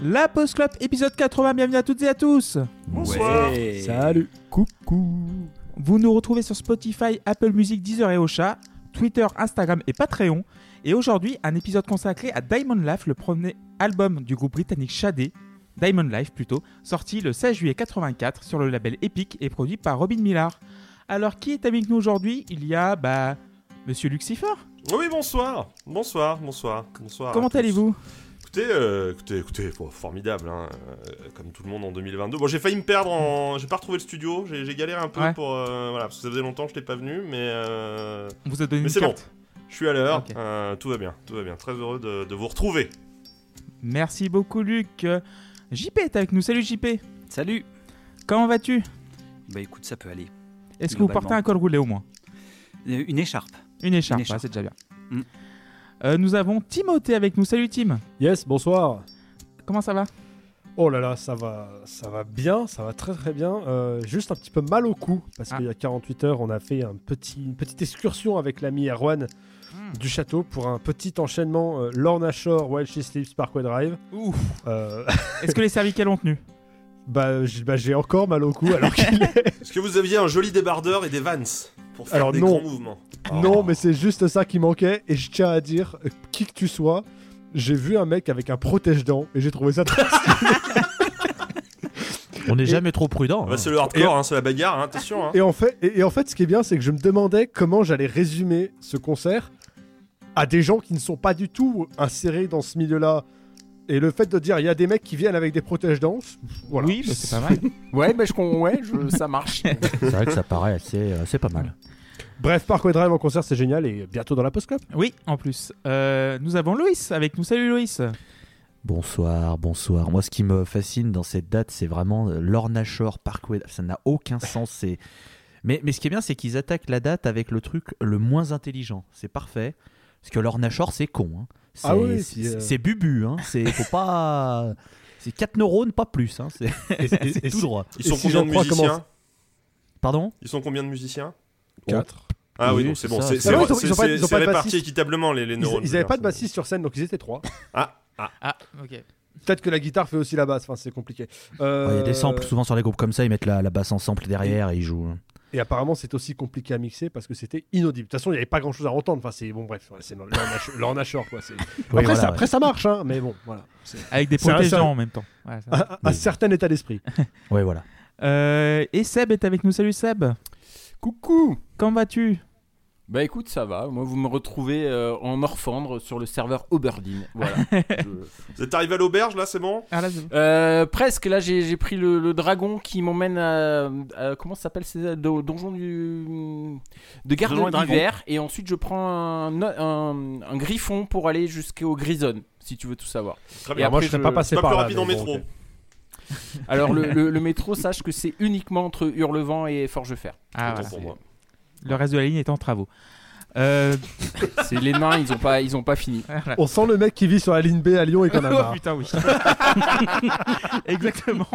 La Post Club épisode 80, bienvenue à toutes et à tous Bonsoir. Salut. Coucou. Vous nous retrouvez sur Spotify, Apple Music, Deezer et Ocha, Twitter, Instagram et Patreon. Et aujourd'hui, un épisode consacré à Diamond Life, le premier album du groupe britannique Shadé, Diamond Life plutôt, sorti le 16 juillet 84 sur le label Epic et produit par Robin Millar. Alors, qui est avec nous aujourd'hui? Il y a, bah, Monsieur Lucifer. Oui, bonsoir. Bonsoir, bonsoir. bonsoir Comment allez-vous? Écoutez, euh, écoutez, écoutez, bon, formidable, hein, euh, comme tout le monde en 2022. Bon, j'ai failli me perdre en. J'ai pas retrouvé le studio, j'ai j'ai galéré un peu Ouais. pour. euh, voilà, parce que ça faisait longtemps que je l'ai pas venu, mais. euh, On vous a donné Mais une c'est bon. carte. Je suis à l'heure, euh, tout va bien, tout va bien. Très heureux de, de vous retrouver. Merci beaucoup, Luc. JP est avec nous. Salut, JP. Salut. Comment vas-tu? Bah écoute, ça peut aller. Est-ce que vous portez un col roulé au moins? Une écharpe. Une écharpe, Une écharpe. ouais, c'est déjà bien. Mm. Euh, nous avons Timothée avec nous. Salut, Tim. Yes, bonsoir. Comment ça va? Oh là là, ça va, ça va bien, ça va très très bien. Euh, juste un petit peu mal au cou parce Ah. qu'il y a 48 heures, on a fait un petit, une petite excursion avec l'ami Erwan du château pour un petit enchaînement euh, Lorna Shore, While She Sleeps, Parkway Drive. Ouf. Euh, Est-ce que les cervicales ont tenu? Bah, bah, j'ai encore mal au cou alors qu'il est. Est-ce que vous aviez un joli débardeur et des vans? Pour faire Alors, des non. grands mouvements Non, mais c'est juste ça qui manquait et je tiens à dire, euh, qui que tu sois, j'ai vu un mec avec un protège-dents et j'ai trouvé ça très On n'est jamais trop prudent. Bah, hein. c'est le hardcore, hein, c'est la bagarre, hein, attention. Hein. Et en fait, et, et en fait, ce qui est bien, c'est que je me demandais comment j'allais résumer ce concert à des gens qui ne sont pas du tout insérés dans ce milieu-là. Et le fait de dire, il y a des mecs qui viennent avec des protège-dents, voilà. Oui, bah, c'est pas mal. Ouais, bah je, ouais je- ça marche. C'est vrai que ça paraît assez, euh, c'est pas mal. Bref, Parkway Drive en concert, c'est génial et bientôt dans la Post Club. oui, en plus. Euh, nous avons Loïs avec nous. Salut, Loïs. Bonsoir, bonsoir. Moi, ce qui me fascine dans cette date, c'est vraiment euh, Lorna Shore Parkway. Ça n'a aucun sens. C'est... Mais, mais ce qui est bien, c'est qu'ils attaquent la date avec le truc le moins intelligent. C'est parfait. Parce que Lorna Shore, c'est con. hein. C'est, Ah oui, euh, c'est bubu. Hein. C'est, faut pas... c'est 4 neurones, pas plus. Hein. C'est, c'est et tout si- droit. Ils Et sont si combien de musiciens comment- Pardon? Ils sont combien de musiciens? 4. Ah oui, Oui, donc c'est c'est bon, c'est Ah c'est- non, ils ont- pas- c'est- ils ont c'est pas de réparti bassiste. équitablement les, les Ils, neurones. ils avaient pas de bassiste sur scène, donc ils étaient trois. Ah, ah. Ah, ok. Peut-être que la guitare fait aussi la basse, enfin c'est compliqué. Euh, Ouais, Il y a des samples. Souvent sur les groupes comme ça, ils mettent la, la basse en sample derrière et ils jouent. Et apparemment, c'est aussi compliqué à mixer parce que c'était inaudible. De toute façon, il n'y avait pas grand chose à entendre. Enfin, c'est bon, bref, ouais, c'est Shore, quoi. Oui, après, voilà, ça, ouais. après, ça marche, hein, mais bon, voilà. Avec des un- en même temps. Ouais, ça. Un, un Oui. certain état d'esprit. Ouais, voilà. Euh, et Seb est avec nous. Salut, Seb. Coucou. Comment vas-tu? Bah écoute, ça va. Moi, vous me retrouvez euh, en Orfandre sur le serveur Oberdine. Voilà. Je- Vous êtes arrivé à l'auberge là, c'est bon? Ah, là, bon. Euh, presque. Là, j'ai pris le, le dragon qui m'emmène à, à- comment ça s'appelle c'est donjon du de garde Donjon et d'hiver. Et ensuite, je prends un, un, un griffon pour aller jusqu'au Grison, si tu veux tout savoir. Très Et bien. Alors, moi, je serais je- pas passé pas par plus là. rapide en métro. Alors le, le- le métro, sache que c'est uniquement entre Hurlevent et Forgefer. Ah, voilà. pour moi. Le reste de la ligne est en travaux. Euh, C'est les nains, ils ont pas, ils ont pas fini. voilà. On sent le mec qui vit sur la ligne B à Lyon et qu'on a Oh marre. putain, oui. Exactement.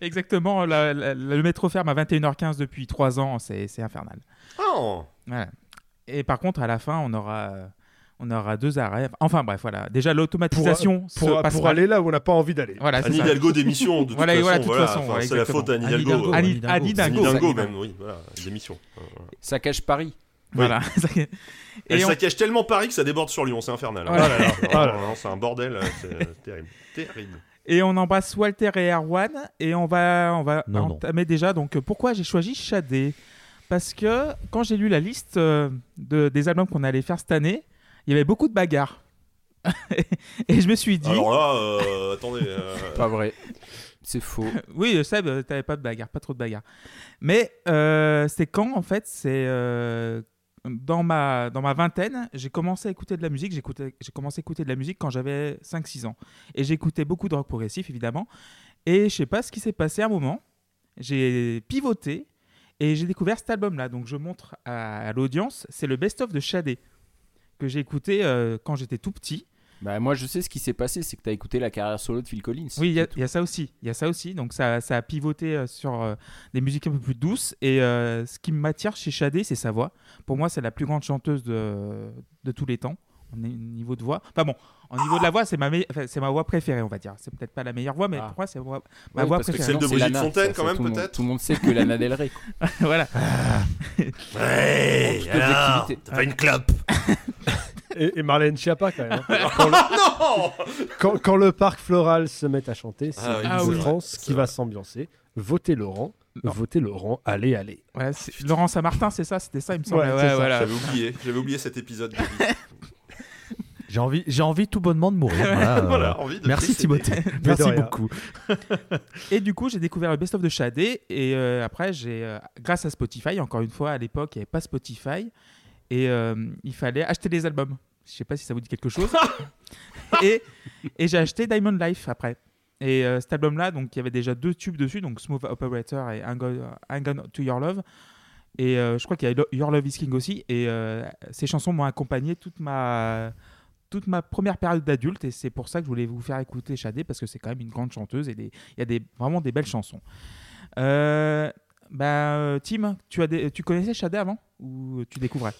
Exactement. la- la- le métro ferme à 21h15 depuis 3 ans. C'est c'est infernal. Oh Voilà. Et par contre, à la fin, on aura, on aura deux arrêts. Enfin bref, voilà. Déjà, l'automatisation Pour, pour aller là où on n'a pas envie d'aller. Voilà, Anne ça. Hidalgo d'émission, de toute Voilà, façon. toute voilà. façon, Enfin, c'est la faute à Anne Anne Hidalgo. Anne Hidalgo. Même, oui, voilà, d'émission. Ça cache Paris. Voilà. Et on- saccage tellement Paris que ça déborde sur Lyon, c'est infernal. Voilà. Ah là là, là non, non, c'est un bordel, c'est terrible. Terrible. Et on embrasse Walter et Erwan et on va, on va Non, non. entamer déjà. Donc, euh, pourquoi j'ai choisi Shadé Parce que quand j'ai lu la liste euh, de, des albums qu'on allait faire cette année, il y avait beaucoup de bagarres. et je me suis dit, Alors là, euh, attendez. euh, Pas vrai. C'est faux. oui, euh, Seb, euh, t'avais pas de bagarre, pas trop de bagarre. Mais euh, c'est quand, en fait, c'est euh, dans, ma, dans ma vingtaine, j'ai commencé à écouter de la musique. J'écoutais- J'ai commencé à écouter de la musique quand j'avais 5-6 ans. Et j'écoutais beaucoup de rock progressif, évidemment. Et je sais pas ce qui s'est passé à un moment. J'ai pivoté et j'ai découvert cet album-là. Donc je montre à, à l'audience, c'est le best-of de Shadé que j'ai écouté euh, quand j'étais tout petit. Bah moi je sais ce qui s'est passé, c'est que t'as écouté la carrière solo de Phil Collins. Oui, il y, a- y ça aussi. Il y a ça aussi. Donc ça, ça a pivoté euh, sur euh, des musiques un peu plus douces. Et euh, ce qui m'attire chez Shadé, c'est sa voix. Pour moi, c'est la plus grande chanteuse de, de tous les temps. En ni- niveau de voix. Enfin bon, en niveau de la voix, c'est ma, me- enfin, c'est ma voix préférée, on va dire. C'est peut-être pas la meilleure voix, mais Ah. pour moi, c'est ma voix, ma Ouais, voix parce que préférée. Celle de c'est Brigitte Lana, Fontaine, ça, quand même, peut-être Tout le monde sait que Lana Del Rey. voilà. Ouais, t'as pas une clope Et, et Marlène Schiappa quand même. hein. quand, le, Non quand- quand le parc floral se met à chanter, c'est Ah oui, Ah. France c'est qui vrai. va s'ambiancer. Votez Laurent, Non. votez Laurent, allez, allez. Ouais, c'est- Laurent Saint-Martin, c'est ça C'était ça, il me semble. Ouais, c'est ça. voilà. J'avais oublié, j'avais oublié cet épisode. J'ai envie, j'ai envie tout bonnement de mourir. Voilà, euh, voilà, envie de Merci. Timothée. Merci beaucoup. Et du coup, j'ai découvert le best-of de Shadé. Et euh, après, j'ai, euh, grâce à Spotify, encore une fois, à l'époque, il n'y avait pas Spotify. Et euh, il fallait acheter des albums. Je sais pas si ça vous dit quelque chose. et et j'ai acheté Diamond Life après. Et cet album-là, donc il y avait déjà deux tubes dessus, donc Smooth Operator et Hang On, to Your Love. Et je crois qu'il y a Your Love is King aussi. Et ces chansons m'ont accompagné toute ma, toute ma première période d'adulte. Et c'est pour ça que je voulais vous faire écouter Shadé, parce que c'est quand même une grande chanteuse et il y a des, vraiment des belles chansons. Euh, bah, Tim, tu, as des- tu connaissais Shadé avant Ou tu découvrais?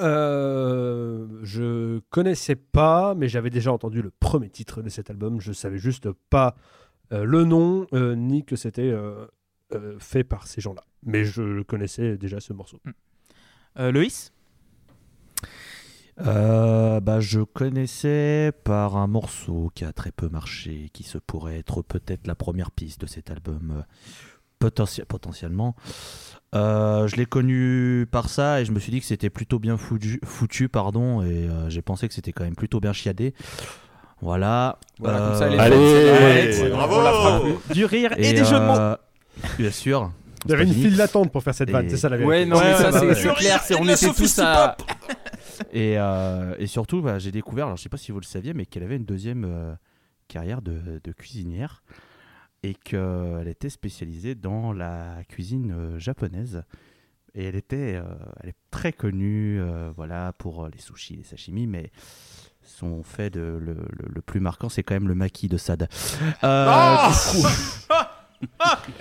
Euh, je connaissais pas, mais j'avais déjà entendu le premier titre de cet album. Je savais juste pas euh, le nom euh, ni que c'était euh, fait par ces gens-là. Mais je connaissais déjà ce morceau. euh, Loïs? Euh, bah, je connaissais par un morceau qui a très peu marché, qui se pourrait être peut-être la première piste de cet album, euh, potentie- potentiellement. Euh, je l'ai connu par ça et je me suis dit que c'était plutôt bien foutu, foutu pardon, et euh, j'ai pensé que c'était quand même plutôt bien chiadé. Voilà. Voilà, Euh, comme ça, est allez, ouais, bravo. Du rire et, et, des jeux de mots Bien sûr. Il y avait une file d'attente pour faire cette Et- vanne, c'est ça la vérité. Ouais, non, Ouais, mais ça, c'est ouais. c'est clair. On était tous à. Et, euh, et surtout, bah, j'ai découvert, alors je sais pas si vous le saviez, mais qu'elle avait une deuxième euh, carrière de, de cuisinière et qu'elle était spécialisée dans la cuisine euh, japonaise. Et elle était, elle est très connue, voilà, pour les sushis, les sashimi, mais son fait de, le, le- le plus marquant, c'est quand même le maquis de Sad. Euh, Ah coup-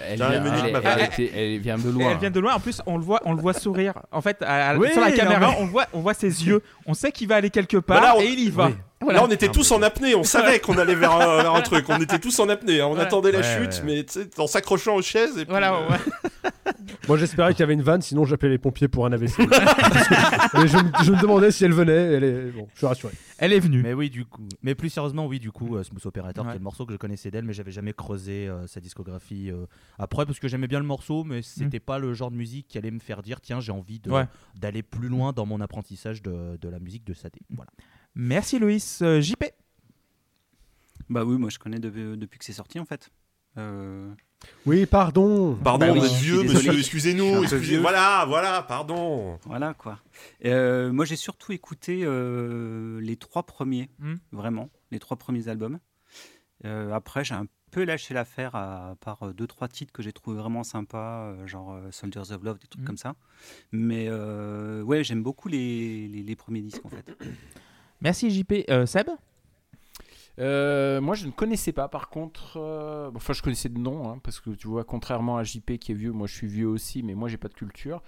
Elle vient, elle- ma elle femme. était- elle vient de loin. Elle vient de loin. En plus, on le voit, on le voit sourire. En fait, à- à- Oui, sur la caméra, on voit, on voit ses yeux. On sait qu'il va aller quelque part Voilà, on- et il y va. Oui. Voilà. Là, on était tous en apnée, on savait qu'on allait vers un, vers un truc. On était tous en apnée, hein. on Ouais. attendait la Ouais, chute, ouais. mais en s'accrochant aux chaises. Et puis, Voilà, euh, ouais. Moi j'espérais qu'il y avait une vanne, sinon j'appelais les pompiers pour un AVC. Mais je, me- je me demandais si elle venait. Elle est... Bon, je suis rassuré. Elle est venue. Mais oui, du coup. Mais plus sérieusement, oui, du coup, euh, Smooth Operator, Ouais. qui est le morceau que je connaissais d'elle, mais j'avais jamais creusé euh, sa discographie euh, après parce que j'aimais bien le morceau, mais c'était pas le genre de musique qui allait me faire dire tiens, j'ai envie d'aller plus loin dans mon apprentissage de, de la musique de Sadé. Voilà. Merci Loïs. Euh, JP. Bah oui, moi je connais de- depuis que c'est sorti en fait. Euh, Oui, pardon. Pardon, Bah oui, vous êtes je suis vieux, monsieur, excusez-nous. excusez-. Voilà, voilà, pardon. voilà quoi. Euh, moi j'ai surtout écouté euh, les trois premiers, Hmm. vraiment, les trois premiers albums. Euh, après, j'ai un peu lâché l'affaire à part euh, deux trois titres que j'ai trouvé vraiment sympas, euh, genre euh, Soldiers of Love, des trucs Hmm. comme ça. Mais euh, ouais, j'aime beaucoup les, les- les premiers disques en fait. Merci JP. Euh, Seb? Euh, moi, je ne connaissais pas. Par contre, euh, enfin, je connaissais de nom, hein, parce que tu vois, contrairement à JP qui est vieux, moi je suis vieux aussi, mais moi j'ai pas de culture.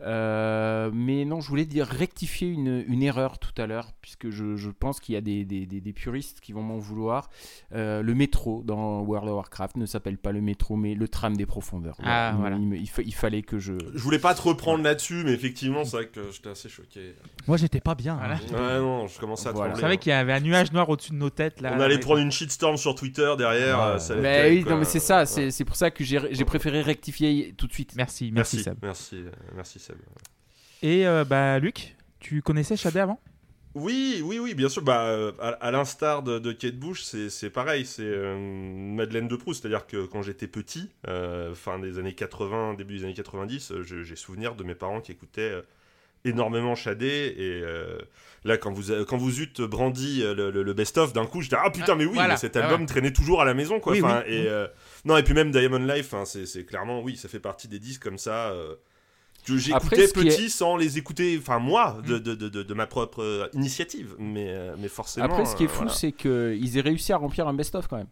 Euh, mais non, je voulais dire rectifier une, une erreur tout à l'heure, puisque je, je pense qu'il y a des, des- des- des puristes qui vont m'en vouloir. Euh, le métro dans World of Warcraft ne s'appelle pas le métro, mais le tram des profondeurs. Ah, Il- voilà. Il, me- il fa- il fallait que je. Je voulais pas te reprendre là-dessus, mais effectivement, c'est vrai que j'étais assez choqué. Moi, j'étais pas bien. Voilà. hein. Ouais, non, je commençais à Voilà. Vous trembler. savez qu'il y avait un nuage noir au-dessus de nos têtes là. On allait prendre une shitstorm sur Twitter derrière. Ça Mais Bah oui, non, mais c'est ça, Ouais. c'est c'est pour ça que j'ai j'ai préféré rectifier tout de suite. Merci, merci, Merci, Seb. merci, euh, merci Seb. Et euh, bah Luc, tu connaissais Shadé avant? Oui, oui, oui, bien sûr. Bah, euh, à, à l'instar de, de Kate Bush, c'est c'est pareil. C'est euh, Madeleine de Proust. C'est-à-dire que quand j'étais petit, euh, fin des années 80, début des années 90, euh, je- j'ai souvenir de mes parents qui écoutaient euh, énormément Shadé. Et euh, là, quand vous, quand vous eûtes brandi euh, le, le- le best-of, d'un coup, j'étais Ah putain, mais oui, Voilà. mais cet Ah album traînait toujours à la maison, quoi. Oui, Enfin, oui. Et, euh, non, et puis même Diamond Life, hein, c'est c'est clairement, oui, ça fait partie des disques comme ça. euh, que Après, j'écoutais est- petit sans les écouter, enfin moi, Mm. de, de, de, de- de ma propre initiative, mais, mais forcément. Après, ce qui est fou, voilà. c'est qu'ils aient réussi à remplir un best-of quand même.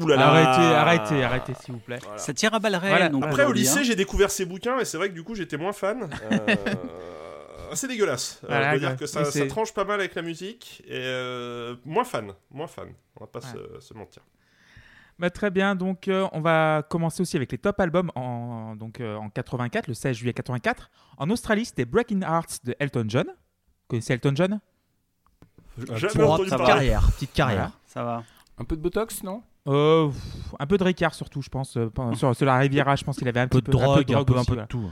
Ouh là là. Arrêtez, arrêtez, arrêtez s'il vous plaît. Voilà. Ça tire à balles réelles. Voilà. Après, au lycée, hein. j'ai découvert ses bouquins et c'est vrai que du coup, j'étais moins fan. Euh, assez dégueulasse. Euh, Voilà, on peut dire que ça, ça c'est- tranche pas mal avec la musique et euh, moins fan, moins fan. On va pas Ouais. se, se mentir. Bah, très bien, donc euh, on va commencer aussi avec les top albums en, donc, euh, en 84, le 16 juillet 84. En Australie, c'était Breaking Hearts de Elton John. Vous connaissez Elton John? Jamais entendu parler. carrière, petite carrière. Ça va. Un peu de botox, non? Euh, pff, Un peu de Ricard surtout, je pense. euh, sur, sur la Riviera, je pense qu'il avait un, Un peu de drogue, un peu, un aussi, peu de voilà. tout.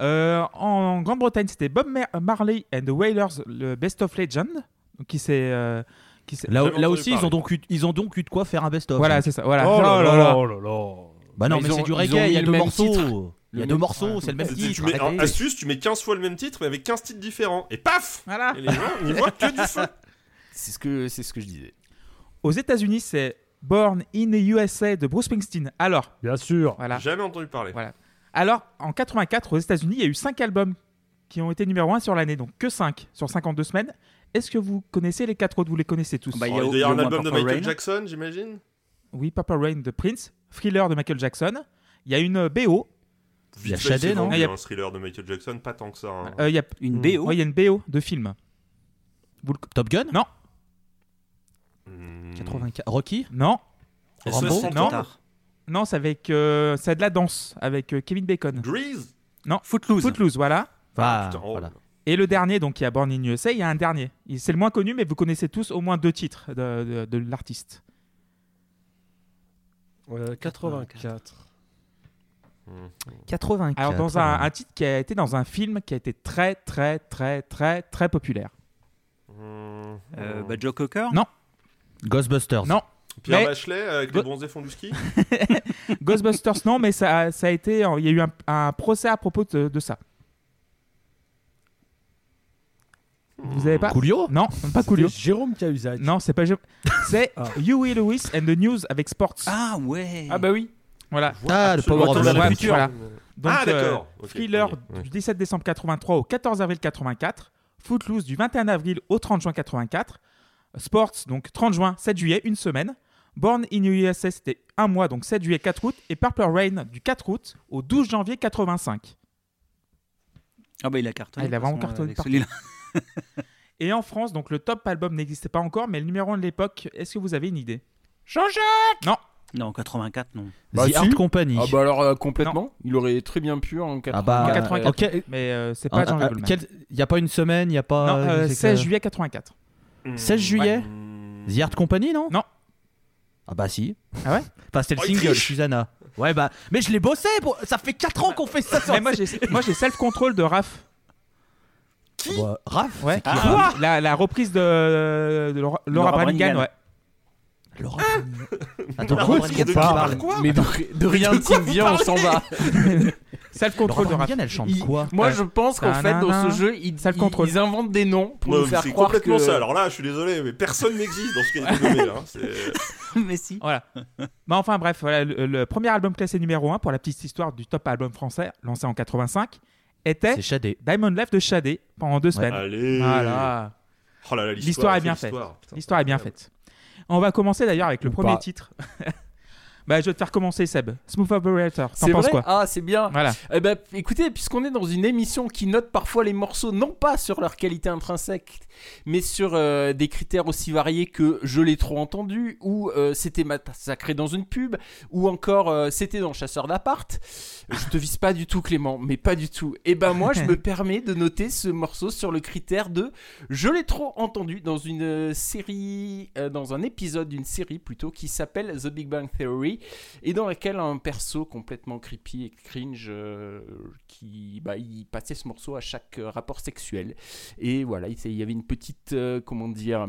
Euh, en Grande-Bretagne, c'était Bob Mar- Marley and the Wailers, le Best of Legend, qui s'est... euh, qui s'est- Là, aussi, ils ont, donc eu, ils ont donc eu de quoi faire un best-of. Voilà, c'est ça. Voilà. Oh là Oh là là là. là là là. Bah non, Ils mais ont- c'est du ils ont reggae, il y a deux morceaux. Il y a Le deux même- morceaux, c'est le même Tu- titre. tu mets, en astuce, tu mets 15 fois le même titre, mais avec 15 titres différents. Et paf Voilà. Et les gens n'y voient que du feu. C'est ce que c'est ce que je disais. Aux États-Unis, c'est Born in the USA de Bruce Springsteen. Alors, Bien sûr. voilà. Jamais entendu parler. Voilà. Alors, en 84, aux États-Unis, il y a eu 5 albums qui ont été numéro 1 sur l'année, donc que 5 sur 52 semaines. Est-ce que vous connaissez les 4 autres? Vous les connaissez tous Bah, Oh, il y a y y un album de Michael Rain. Jackson, j'imagine? Oui, Papa Rain de Prince, Thriller de Michael Jackson. Il y a une euh, BO. Il y a Shadé, non Il y a- Un thriller de Michael Jackson, pas tant que ça. hein. Euh, il y a... Une Mm. BO. ouais, il y a une BO de film. Vous le- Top Gun? Non. Hmm. 84. Rocky? Non, Rambo? Non. Non, c'est avec, euh, c'est de la danse avec euh, Kevin Bacon. Grease? Footloose. Footloose, voilà. Ah, putain, oh. voilà. Et le dernier, donc qui a Born in USA, il y a un dernier. Il- C'est le moins connu, mais vous connaissez tous au moins deux titres de, de- de l'artiste. Euh, 84. 84. Alors dans un, un titre qui a été dans un film qui a été très très très très très populaire. Hmm. Euh, bah, Joe Cocker? Non. Ghostbusters. Non. Pierre mais- Bachelet avec Go- les bronzés font du ski Ghostbusters non, mais ça, a- ça a été, il y a eu un, un procès à propos de, de ça. Vous avez pas Coolio Non, pas Coolio. C'est Jérôme Cahuzac. Non, c'est pas. C'est Ah. Huey Lewis and the News avec Sports. Ah ouais. Ah bah oui. Voilà. Ah, le Power of the Future. futur. Voilà. Donc, ah euh, d'accord. Ok, Thriller du 17 décembre 83 au 14 avril 84, Footloose du 21 avril au 30 juin 84, Sports donc 30 juin 7 juillet une semaine, Born in USA c'était un mois donc 7 juillet 4 août et Purple Rain du 4 août au 12 janvier 85. Ah bah il a cartonné. Ah, il a vraiment cartonné celui-là. Et en France donc le top album n'existait pas encore mais le numéro 1 de l'époque, est-ce que vous avez une idée? Non, 84 non. Bah, The si. Art Company. Ah bah alors euh, complètement. Il aurait très bien pu en 80. Ah bah, En euh, 84 ok. mais euh, c'est pas Ah, Jean ah, Goldman. quel- Il n'y a pas une semaine, il n'y a pas. Non, euh, je sais 16 que- juillet 84. 16 juillet? Hmm. The Art Company, non? Non. Ah bah si. Ah ouais Enfin, c'était le Oh, il single, triche. Susanna. Ouais, bah. Mais je l'ai bossé pour- Ça fait 4 ans qu'on fait ça sur Mais moi j'ai moi j'ai self control de Raph. Bah, Raph Ouais. c'est qui, Ah, Raph la, la reprise de, de Laura, Laura Laura Branigan, Branigan. ouais. Laura Branigan. Attends, Branigan. Quoi Mais de, de rien qui vient, on s'en va. Self control de. Branigan, elle chante Il- quoi Moi, je pense qu'en fait, dans ce jeu, ils, Ça le ils- contrôle. ils inventent des noms pour Ouais, faire c'est croire complètement que... ça. Alors là, je suis désolé, mais personne n'existe dans ce qui a été nommé. Hein. C'est- Mais si. Voilà. bah enfin bref, voilà, le, le premier album classé numéro 1 pour la petite histoire du top album français lancé en 85 était C'est Shadé. Diamond Left de Shadé pendant deux semaines. Allez. Voilà. Oh là là, L'histoire est bien faite. l'histoire. Est bien faite. On va commencer d'ailleurs avec le Ou premier pas. titre. bah je vais te faire commencer Seb. Smooth Operator. T'en penses quoi? Ah, c'est bien. Voilà. Eh ben, écoutez, puisqu'on est dans une émission qui note parfois les morceaux non pas sur leur qualité intrinsèque, mais sur euh, des critères aussi variés que je l'ai trop entendu, ou euh, c'était massacré dans une pub, ou encore euh, c'était dans Chasseur d'appart. Je te vise pas du tout, Clément, mais pas du tout. Et ben moi, je me permets de noter ce morceau sur le critère de je l'ai trop entendu dans une série, dans un épisode d'une série plutôt qui s'appelle The Big Bang Theory et dans laquelle un perso complètement creepy et cringe euh, qui bah, il passait ce morceau à chaque euh, rapport sexuel. Et voilà il y avait une petite euh, comment dire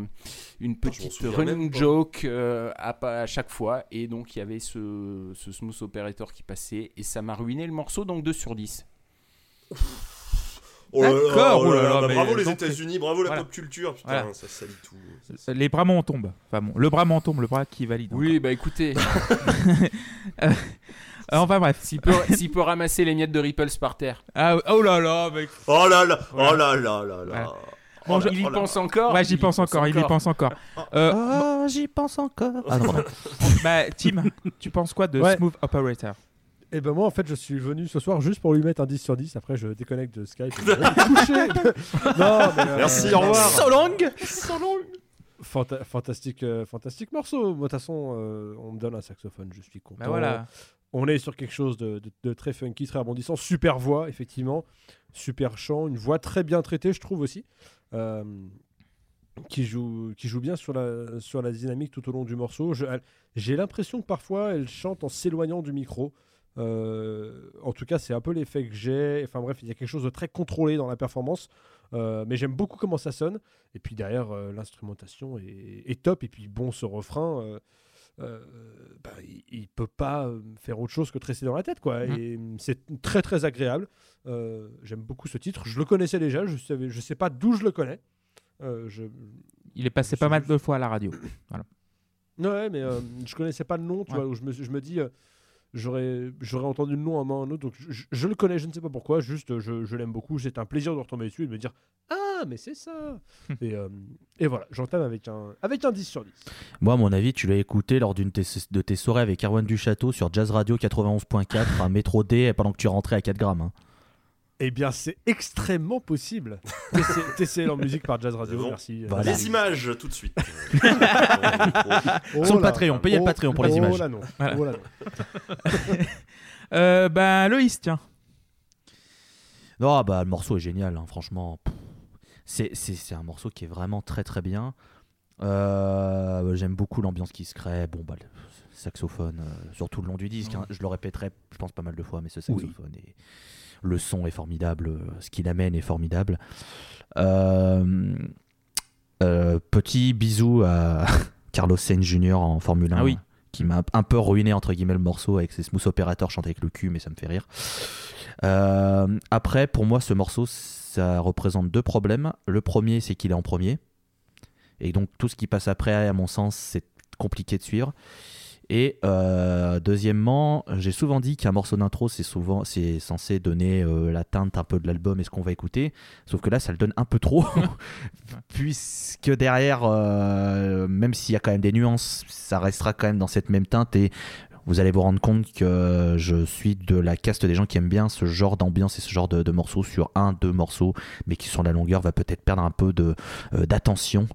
une petite running joke à, à chaque fois. Et donc il y avait ce, ce smooth operator qui passait et ça m'a ruiné le morceau donc 2 sur 10 Oh là là, oh là oh là là, là, bah mais bravo les États-Unis, bravo la voilà. pop culture, putain, Voilà. ça salit tout. Les bras m'en tombent. Enfin bon, le bras m'en tombe, le bras qui valide. oui bah écoutez Euh, enfin bref. s'il peut, s'il peut ramasser les miettes de Ripples par terre Ah, oh là là, mec. Oh là là, Voilà. oh là là là là. Voilà. Oh Bon, là- il y oh là pense là. encore Ouais, j'y pense encore, il y pense encore. Euh, Oh, j'y pense encore. Ah non, bah, Tim, tu penses quoi de. Smooth Operator? Et ben moi en fait je suis venu ce soir juste pour lui mettre un 10 sur 10, après je déconnecte de Skype. et je vais me coucher. non, mais, euh, Merci, au revoir. So long Fanta- fantastique, euh, fantastique morceau. Moi, de toute façon, euh, on me donne un saxophone, je suis content. Bah voilà. On est sur quelque chose de, de- de très funky, très rebondissant. Super voix, effectivement. Super chant. Une voix très bien traitée, je trouve aussi. Euh, qui, joue, qui joue bien sur la, sur la dynamique tout au long du morceau. J'ai l'impression que parfois, elle chante en s'éloignant du micro. Euh, en tout cas, c'est un peu l'effet que j'ai. Enfin bref, il y a quelque chose de très contrôlé dans la performance. Euh, mais j'aime beaucoup comment ça sonne. Et puis derrière, euh, l'instrumentation est, est top. Et puis bon, ce refrain, bah, il, il peut pas faire autre chose que te rester dans la tête. quoi. Mhm. Et c'est très très agréable. J'aime beaucoup ce titre. Je le connaissais déjà. Je savais, je sais pas d'où je le connais. Je... Il est passé pas mal de fois à la radio. Ouais, mais je connaissais pas le nom. Tu Ouais. vois, où je me, je me dis. J'aurais, j'aurais entendu le nom à un moment ou à un autre, donc je, le connais, je ne sais pas pourquoi, juste je, je l'aime beaucoup, c'est un plaisir de retomber dessus et de me dire Ah, mais c'est ça et, euh, et voilà, j'entame avec un, avec un 10 sur 10. Moi, à mon avis, tu l'as écouté lors d'une de tes soirées avec Erwan Duchâteau sur Jazz Radio 91.4, un métro D, pendant que tu rentrais à 4 grammes. hein. Eh bien, c'est extrêmement possible. TC TCL en musique par Jazz Radio, Bon. merci. Voilà. Les images tout de suite. Oh Sur le. Patreon, payez le Oh- Patreon pour les oh images. là non. Voilà. Oh là non. Euh, ben, Loïs, tiens. Non, bah, le morceau est génial, hein, franchement. C'est, un morceau qui est vraiment très très bien. Euh, j'aime beaucoup l'ambiance qui se crée. Bon, bah, le saxophone, euh, surtout le long du disque. hein. je le répéterai, je pense, pas mal de fois, mais ce saxophone est- Le son est formidable, euh, ce qu'il amène est formidable. Euh, euh, petit bisou à Carlos Sainz Jr. en Formule 1. Ah oui. Qui m'a un peu ruiné entre guillemets le morceau avec ses smooth opérateurs chantés avec le cul, mais ça me fait rire. Euh, après, pour moi, ce morceau, ça représente deux problèmes. Le premier, c'est qu'il est en premier. Et donc, tout ce qui passe après, à mon sens, c'est compliqué de suivre. Et euh, deuxièmement, j'ai souvent dit qu'un morceau d'intro, c'est souvent, c'est censé donner euh, la teinte un peu de l'album et ce qu'on va écouter. Sauf que là, ça le donne un peu trop, puisque derrière, euh, même s'il y a quand même des nuances, ça restera quand même dans cette même teinte et vous allez vous rendre compte que je suis de la caste des gens qui aiment bien ce genre d'ambiance et ce genre de, de morceaux sur un, deux morceaux, mais qui sur la longueur va peut-être perdre un peu d'attention.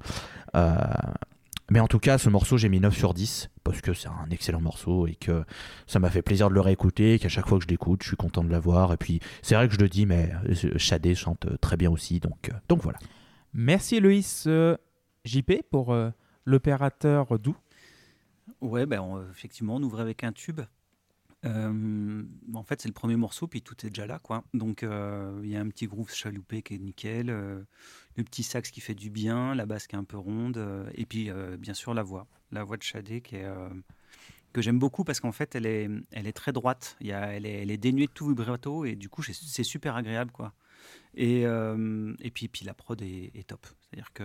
Euh, mais en tout cas, ce morceau, j'ai mis 9 sur 10 parce que c'est un excellent morceau et que ça m'a fait plaisir de le réécouter. Qu'à chaque fois que je l'écoute, je suis content de l'avoir. Et puis, c'est vrai que je le dis, mais euh, Shadé chante très bien aussi. Donc, euh, donc voilà. Merci Loïs euh, JP pour euh, l'opérateur doux. Ouais, ben, on- effectivement, on ouvre avec un tube. Euh, en fait, c'est le premier morceau, puis tout est déjà là, quoi. Donc, euh, il y a un petit groove chaloupé qui est nickel, euh, le petit sax qui fait du bien, la basse qui est un peu ronde, et puis, bien sûr, la voix, la voix de Shadé qui est que j'aime beaucoup parce qu'en fait, elle est, elle est très droite. Y a, elle, est, elle est dénuée de tout vibrato, et du coup, c'est- super agréable, quoi. Et, et puis, puis, la prod est top. C'est-à-dire que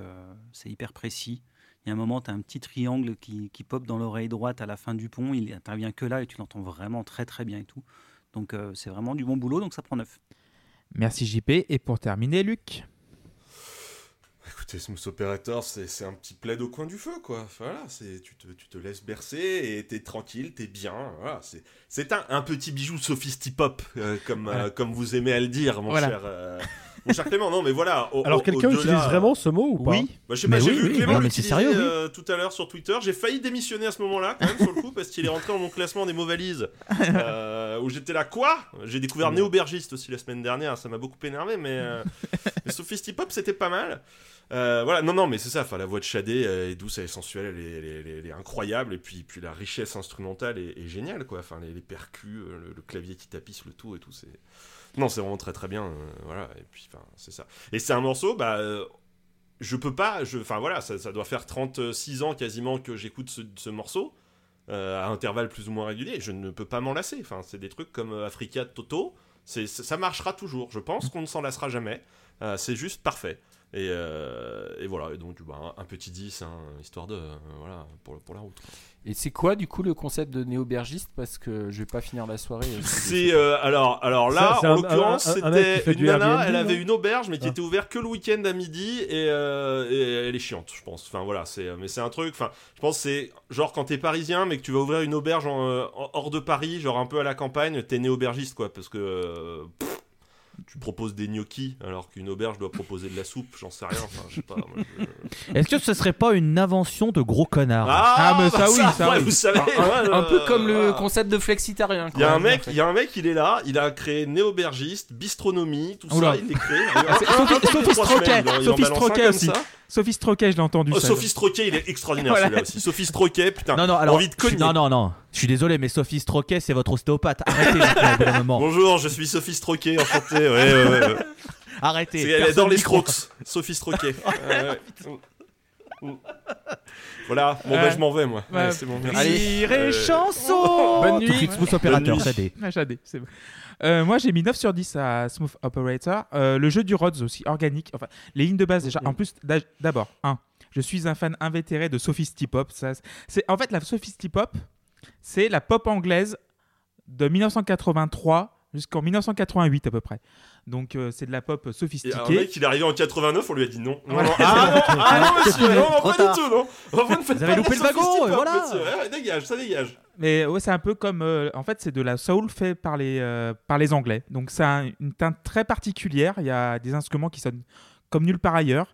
c'est hyper précis. Il y a un moment, tu as un petit triangle qui, qui pop dans l'oreille droite à la fin du pont. Il intervient que là et tu l'entends vraiment très très bien et tout. Donc euh, c'est vraiment du bon boulot, donc ça prend neuf. Merci JP. Et pour terminer, Luc? Écoutez, Smooth Operator, c'est c'est un petit plaid au coin du feu, quoi. Voilà, c'est tu te, tu te laisses bercer et t'es tranquille, t'es bien. Voilà, c'est c'est un, un petit bijou sophistipop, euh, comme, Voilà. euh, comme vous aimez à le dire, mon Voilà. cher. Mon cher Clément, non mais voilà. au- Alors quelqu'un utilise vraiment ce mot ou pas Oui. Bah, je sais Mais pas, j'ai oui, vu oui, Clément l'utiliser sérieux, oui. euh, tout à l'heure sur Twitter. J'ai failli démissionner à ce moment-là, quand même, sur le coup, parce qu'il est rentré dans mon classement des mots valises. euh, où j'étais là, quoi? J'ai découvert Néo-Bergiste aussi la semaine dernière, ça m'a beaucoup énervé, mais, euh, mais Sophistipop, c'était pas mal. Euh, voilà, non, non, mais c'est ça, enfin, la voix de Shadé est douce, elle est sensuelle, elle est, elle est- elle est- elle est incroyable, et puis, puis la richesse instrumentale est, est géniale, quoi. Enfin, les, les percus, le, le clavier qui tapisse le tout et tout, c'est. Non, c'est vraiment très très bien, euh, voilà, et puis, enfin, c'est ça. Et c'est un morceau, bah. euh, je peux pas, je, enfin voilà, ça, ça doit faire 36 ans quasiment que j'écoute ce, ce morceau, euh, à intervalles plus ou moins réguliers, je ne peux pas m'en lasser. Enfin, c'est des trucs comme Africa Toto, ça ça marchera toujours. Je pense qu'on ne s'en lassera jamais. Euh, c'est juste parfait. Et, euh, et voilà, et donc bah, un, petit 10, hein, histoire de. euh, voilà, pour, pour la route. quoi. Et c'est quoi du coup le concept de néo-bergiste? Parce que je vais pas finir la soirée. euh, C'est euh, alors alors là Ça, en l'occurrence un c'était une nana Airbnb, elle avait une auberge mais qui Ah. était ouverte que le week-end à midi et, euh, et elle est chiante je pense enfin voilà c'est mais c'est un truc enfin je pense que c'est genre quand t'es parisien mais que tu vas ouvrir une auberge en, en- hors de Paris genre un peu à la campagne t'es né aubergiste quoi parce que euh, pff, tu proposes des gnocchis alors qu'une auberge doit proposer de la soupe j'en sais rien enfin je sais pas moi, je- Est-ce que ce serait pas une invention de gros connards Ah, mais ça, oui, ça, ouais, oui. vous savez Un, ouais, un peu euh, comme le concept de flexitarien. Il y a un mec, en fait. il y a un mec, il est là, il a créé néaubergiste, bistronomie, tout Oula. ça, il les crée. c'est Sophie- Stroquet, Sophie Stroquet aussi. Sophie Stroquet, je l'ai entendu. Oh. Sophie Stroquet, il est extraordinaire Voilà. celui-là aussi. Sophie Stroquet, putain. Non, non, alors. envie de cogner. Non, non, non. Je suis désolé, mais Sophie Stroquet, c'est votre ostéopathe. Arrêtez. Bonjour, je suis Sophie Stroquet, enchanté. Ouais, ouais, ouais. ouais. Arrêtez. Elle adore les. Strokes. Sophie Stroquet. Voilà, bon bah je m'en vais moi. Ouais. Ouais, c'est bon, merci. Rire et Euh, chanson Bonne Tout de nuit. suite, Smooth Operator, dit. Ah, j'adore, c'est bon. Euh, moi, j'ai mis 9 sur 10 à Smooth Operator. Euh, le jeu du Rhodes aussi, organique. Enfin, les lignes de base déjà. En plus, d'a- d'abord, un, je suis un fan invétéré de Sophistipop. Ça, c'est en fait la Sophistipop, c'est la pop anglaise de 1983 jusqu'en 1988 à peu près. Donc euh, c'est de la pop Et un sophistiquée. mec, il est arrivé en 89, on lui a dit non. Non. Ah non, ah non, monsieur, non, Trop pas du tout, non. Faites Vous avez loupé le wagon, et voilà. monsieur. Ouais, dégage, ça dégage. Mais ouais, c'est un peu comme. euh, en fait, c'est de la soul fait par les, euh, par les Anglais. Donc, c'est un- une teinte très particulière. Il y a des instruments qui sonnent comme nulle part ailleurs.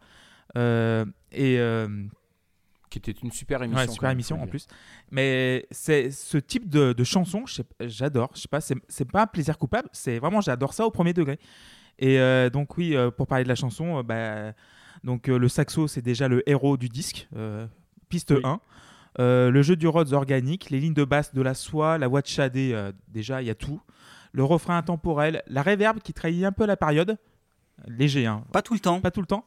Et. Euh, Qui était une super émission. ouais, super même, émission en le plus. Mais c'est ce type de, de chanson, j'adore. Je sais pas, c'est pas un plaisir coupable. C'est vraiment, j'adore ça au premier degré. Et euh, donc, oui, euh, pour parler de la chanson, euh, bah, donc, euh, le saxo, c'est déjà le héros du disque. euh, piste Oui. 1. Euh, le jeu du Rhodes organique, les lignes de basse de la soie, la voix de shadé, euh, déjà, il y a tout. Le refrain intemporel, la réverb qui trahit un peu la période. Léger, hein, Pas tout le temps, pas tout le temps.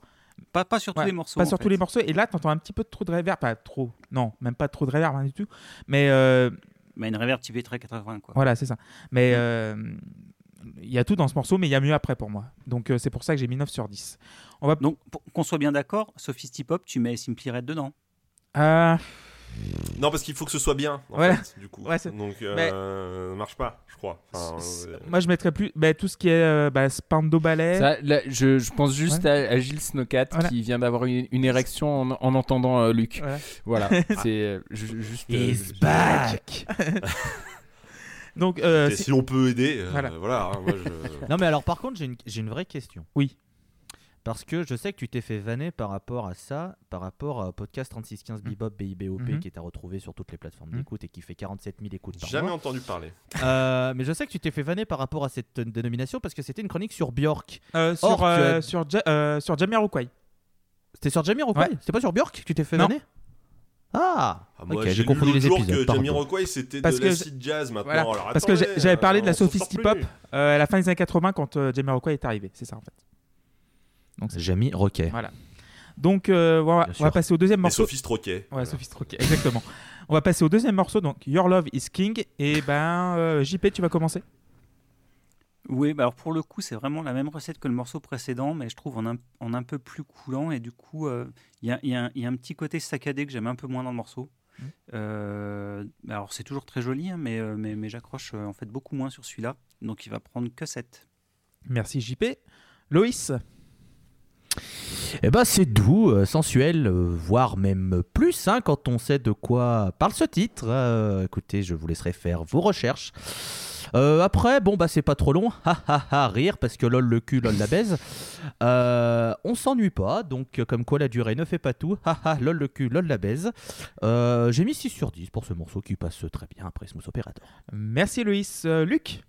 Pas, pas sur tous Ouais, les morceaux. Pas sur fait. tous les morceaux. Et là, t'entends un petit peu trop de réverb. Pas trop. Non, même pas trop de réverb, rien du tout. Mais euh, Mais une reverb typée très 80 quoi. voilà, c'est ça. Mais Mm. euh, il y a tout dans ce morceau, mais il y a mieux après pour moi. Donc euh, c'est pour ça que j'ai mis 9 sur 10. On va. Donc qu'on soit bien d'accord, Sophistipop, tu mets Simply Red dedans. Euh, Non, parce qu'il faut que ce soit bien, en Voilà. fait, du coup. Ouais, Donc, euh, Mais- ça marche pas, je crois. Enfin, euh, moi, je mettrais plus bah, tout ce qui est euh, bah, Spando Ballet. Ça, là, je, je pense juste à, à Gilles Snowcat Voilà. qui vient d'avoir une, une érection en, en entendant euh, Luc. Voilà. Voilà, c'est euh, ju- juste. euh, je- back Donc, euh, et si- si on peut aider, euh, Voilà. voilà. hein, moi, je- Non, mais alors par contre, j'ai une, j'ai une vraie question. Oui. Parce que je sais que tu t'es fait vanner par rapport à ça, par rapport au podcast 3615 Bebop BIBOP Mhm. qui est à retrouver sur toutes les plateformes Mhm. d'écoute et qui fait 47 000 écoutes par Jamais mois. entendu parler. Euh, mais je sais que tu t'es fait vanner par rapport à cette euh, dénomination parce que c'était une chronique sur Björk. euh, Or, sur, tu euh, as- sur, Ja- euh, sur Jamiroquai. C'était sur Jamiroquai Ouais. C'était pas sur Björk que tu t'es fait Non. vanner Ah, Ah, moi, Ok, j'ai confondu les jour épisodes, que. Jamiroquai c'était Parce de que l'acid jazz maintenant. Voilà. Alors, Parce que j'avais parlé de la plus. euh, à la fin des années 80 quand euh, Jamiroquai est arrivé. C'est ça en fait. Donc, c'est- donc euh, voilà, Bien on va passer au deuxième Et morceau. Sophie Stroquet. Ouais, Sophie Stroquet, exactement. On va passer au deuxième morceau, donc Your Love is King. Et ben, euh, JP, tu vas commencer Oui, bah alors pour le coup, c'est vraiment la même recette que le morceau précédent, mais je trouve en un, en un peu plus coulant. Et du coup, euh, il y, a, il y a un- il y a un petit côté saccadé que j'aime un peu moins dans le morceau. Euh, alors c'est toujours très joli, hein, mais, euh, mais, mais j'accroche euh, en fait beaucoup moins sur celui-là. Donc il va prendre que 7. Merci JP. Loïs Eh ben c'est doux, euh, sensuel, euh, voire même plus hein, quand on sait de quoi parle ce titre. Euh, écoutez, je vous laisserai faire vos recherches. Après, bon bah c'est pas trop long, ha ha ha, rire parce que lol le cul, lol la baise. On s'ennuie pas, donc comme quoi la durée ne fait pas tout, ha ha, lol le cul, lol la baise. J'ai mis 6 sur 10 pour ce morceau qui passe très bien après Smooth Operator. Merci Loïs. Luc?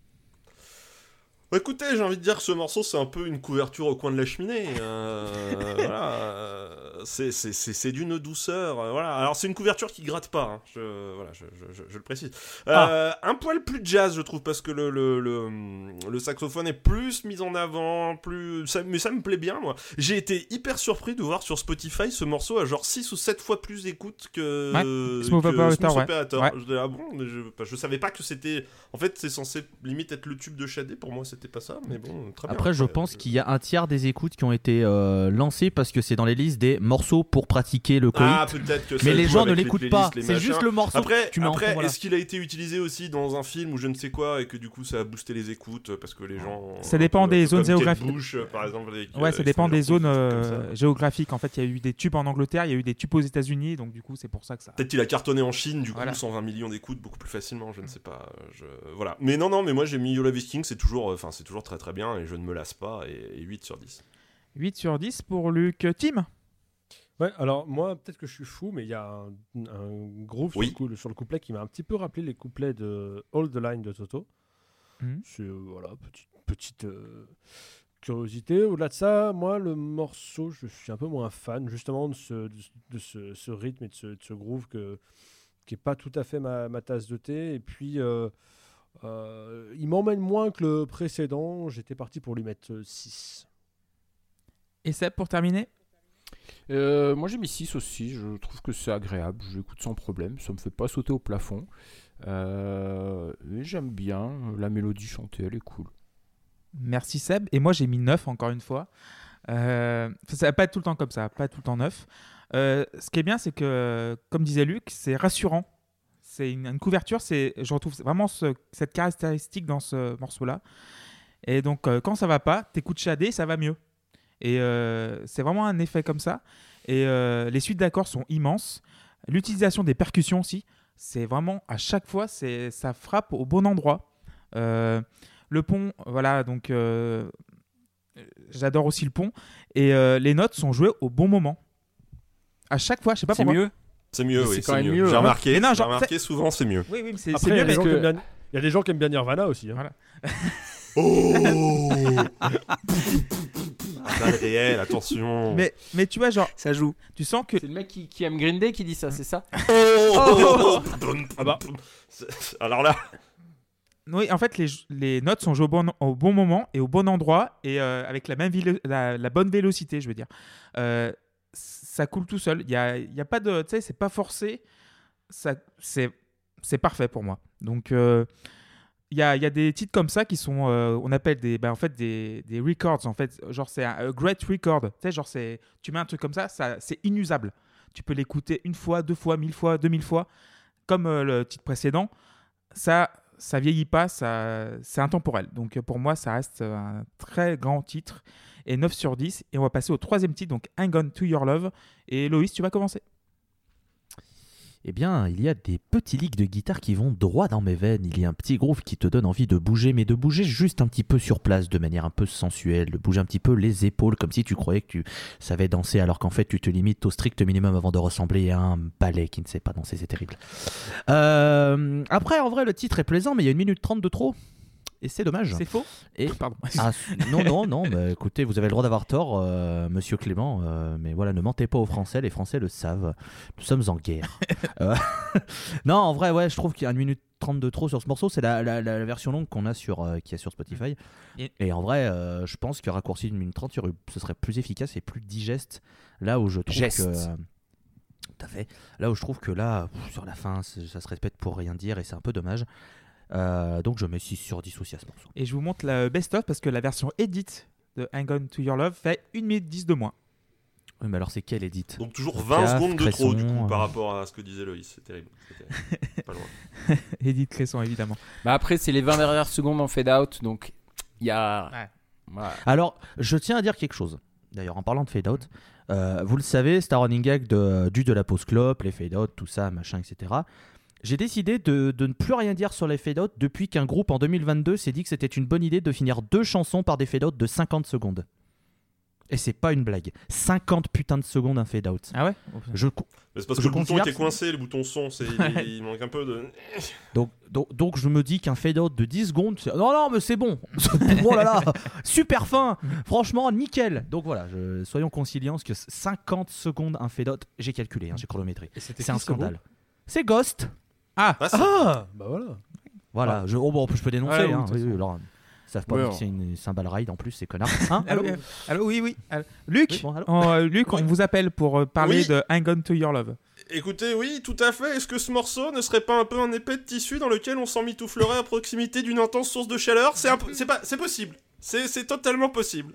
Bah, écoutez, j'ai envie de dire que ce morceau, c'est un peu une couverture au coin de la cheminée. euh, voilà, euh, c'est- d'une douceur. euh, voilà. Alors, c'est une couverture qui gratte pas. hein. Je, voilà, je, je- je- je le précise. Euh, Un poil plus jazz, je trouve, parce que le, le, le, le saxophone est plus mis en avant. plus ça, Mais ça me plaît bien, moi. J'ai été hyper surpris de voir sur Spotify ce morceau à genre 6 ou 7 fois plus d'écoute que. Ouais, Smooth Operator, Smooth ouais. Operator. Ouais. Je ah bon, mais je, je savais pas que c'était. En fait, c'est censé limite être le tube de Shadé. Pour moi, c'était pas ça, mais bon, très bien. Après, je Euh, pense qu'il y a un tiers des écoutes qui ont été euh, lancées parce que c'est dans les listes des morceaux pour pratiquer le coït. Ah, peut-être que ça mais les gens ne l'écoutent pas. C'est juste le morceau Après, tu voilà. est-ce qu'il a été utilisé aussi dans un film ou je ne sais quoi et que du coup ça a boosté les écoutes parce que les gens. Ça dépend des zones géographiques. Bush, euh, par exemple. avec, Ouais, euh, ça dépend des zones euh, géographiques. En fait, il y a eu des tubes en Angleterre, il y a eu des tubes aux États-Unis, donc du coup, c'est pour ça que ça. Peut-être qu'il a cartonné en Chine, du coup, Voilà. 120 millions d'écoutes beaucoup plus facilement, je ne sais pas. euh. Voilà. Mais non, non, mais moi j'ai mis Yola Viking, c'est toujours, euh, enfin, c'est toujours très très bien et je ne me lasse pas et, et 8 sur 10. 8 sur 10 pour Luc Tim? Ouais, alors moi, peut-être que je suis fou, mais il y a un, un groove sur, le coup- sur le couplet qui m'a un petit peu rappelé les couplets de All the Line de Toto. Mhm. C'est euh, voilà, petite, petite euh, curiosité. Au-delà de ça, moi, le morceau, je suis un peu moins fan justement de ce, de, de ce, ce rythme et de ce, de ce groove que, qui n'est pas tout à fait ma, ma tasse de thé. Et puis, euh, euh, il m'emmène moins que le précédent. J'étais parti pour lui mettre 6. Et Seb pour terminer? Euh, moi j'ai mis 6 aussi, je trouve que c'est agréable, je l'écoute sans problème, ça me fait pas sauter au plafond. Euh, j'aime bien, la mélodie chantée, elle est cool. Merci Seb. Et moi, j'ai mis 9 encore une fois. Euh, ça va pas être tout le temps comme ça, pas tout le temps 9. Euh, ce qui est bien, c'est que, comme disait Luc, c'est rassurant. C'est une, une couverture, c'est, je retrouve vraiment ce- cette caractéristique dans ce morceau-là. Et donc, euh, quand ça va pas, t'écoutes Shadé, ça va mieux. Et euh, c'est vraiment un effet comme ça. Et euh, les suites d'accords sont immenses. L'utilisation des percussions aussi, c'est vraiment à chaque fois, c'est ça frappe au bon endroit. Le pont, voilà, donc j'adore aussi le pont. Et les notes sont jouées au bon moment. À chaque fois, je sais pas C'est pourquoi. mieux C'est mieux, Mais oui, c'est c'est quand même mieux. mieux, J'ai hein. remarqué, Mais non, j'ai genre, remarqué souvent c'est mieux. Oui, oui, mais c'est mieux a des parce gens qui que. aiment bien- il y a des gens qui aiment bien Nirvana aussi. hein. Voilà. Oh attention. Mais, mais tu vois, genre, Ça joue. tu sens que C'est le mec qui, qui aime Green Day qui dit ça, c'est ça Oh Ah bah. Alors là, Oui, en fait, les, les notes sont jouées au bon, au bon moment et au bon endroit et euh, avec la, même la, la bonne vélocité, je veux dire. Euh, ça coule tout seul. Il n'y a, y a pas de. Tu sais, c'est pas forcé. C'est, parfait pour moi. Donc, euh, il y, a, y a des titres comme ça qui sont. euh, on appelle des, ben, en fait, des, des records. En fait, genre, c'est un great record. Tu sais, genre, tu mets un truc comme ça, ça c'est inusable. Tu peux l'écouter une fois, deux fois, mille fois, deux mille fois. Comme euh, le titre précédent. Ça, ça vieillit pas, ça, c'est intemporel. Donc pour moi, ça reste un très grand titre. Et 9 sur 10. Et on va passer au troisième titre, donc Hang On to Your Love. Et Loïs, tu vas commencer. Eh bien, il y a des petits licks de guitare qui vont droit dans mes veines. Il y a un petit groove qui te donne envie de bouger, mais de bouger juste un petit peu sur place, de manière un peu sensuelle, de bouger un petit peu les épaules, comme si tu croyais que tu savais danser, alors qu'en fait tu te limites au strict minimum avant de ressembler à un ballet qui ne sait pas danser, c'est terrible. Euh, après, en vrai, le titre est plaisant, mais il y a une minute trente de trop. Et c'est dommage. C'est faux Et Pardon. ah, non, non, non, bah, écoutez, vous avez le droit d'avoir tort, euh, monsieur Clément, euh, mais voilà, ne mentez pas aux Français, les Français le savent, nous sommes en guerre. Euh, non, en vrai, ouais, je trouve qu'il y a une minute 30 de trop sur ce morceau, c'est la, la- la- la version longue qu'on a sur, euh, qui est sur Spotify. Et- Et, en vrai, euh, je pense que raccourci d'une minute 30, il y aurait- ce serait plus efficace et plus digeste, là où je trouve Geste. que... euh, tout à fait. Là où je trouve que là, pff, sur la fin, ça se répète pour rien dire et c'est un peu dommage. Euh, donc je mets 6 sur 10 aussi à ce morceau. Et je vous montre la best-of parce que la version edit de Hang On to Your Love fait 1 minute 10 de moins. Oui, mais alors c'est quelle édite donc toujours Piaf, 20 secondes de trop du Cresson, coup euh. par rapport à ce que disait Loïs. C'est terrible. C'est terrible. Pas loin. Edith Cresson, évidemment. Bah après, c'est les 20 dernières secondes en fade out, donc il y a. Ouais. Voilà. Alors, je tiens à dire quelque chose. D'ailleurs, en parlant de fade out, euh, vous le savez, c'est un running gag de, du de la pause clope, les fade out, tout ça, machin, etc. J'ai décidé de, de ne plus rien dire sur les fade out depuis qu'un groupe en 2022 s'est dit que c'était une bonne idée de finir deux chansons par des fade out de 50 secondes. Et c'est pas une blague. 50 putains de secondes un fade out. Ah ouais Je, C'est parce que Je le bouton était coincé, le bouton son, c'est, il, il manque un peu de. donc, donc, donc je me dis qu'un fade out de 10 secondes, c'est- non non mais c'est bon. oh là là, super fin. Franchement nickel. Donc voilà, je- soyons conciliants parce que 50 secondes un fade out, j'ai calculé, hein, j'ai chronométré. C'est un scandale. C'est Ghost. Ah, Ah, Ah Bah voilà. Voilà, je, oh, bon, je peux dénoncer. Oui, hein, oui, oui, alors, ils savent pas Ouais, que c'est une cymbale ride en plus, ces connards. Hein, Allô, oui, oui. allô. Luc, Oui, bon, allô on, euh, Luc, on vous appelle pour euh, parler Oui. de Hang On to Your Love. Écoutez, oui, tout à fait. Est-ce que ce morceau ne serait pas un peu un épais de tissu dans lequel on s'emmitouflerait à proximité d'une intense source de chaleur? C'est c'est pas, c'est possible. C'est, c'est totalement possible.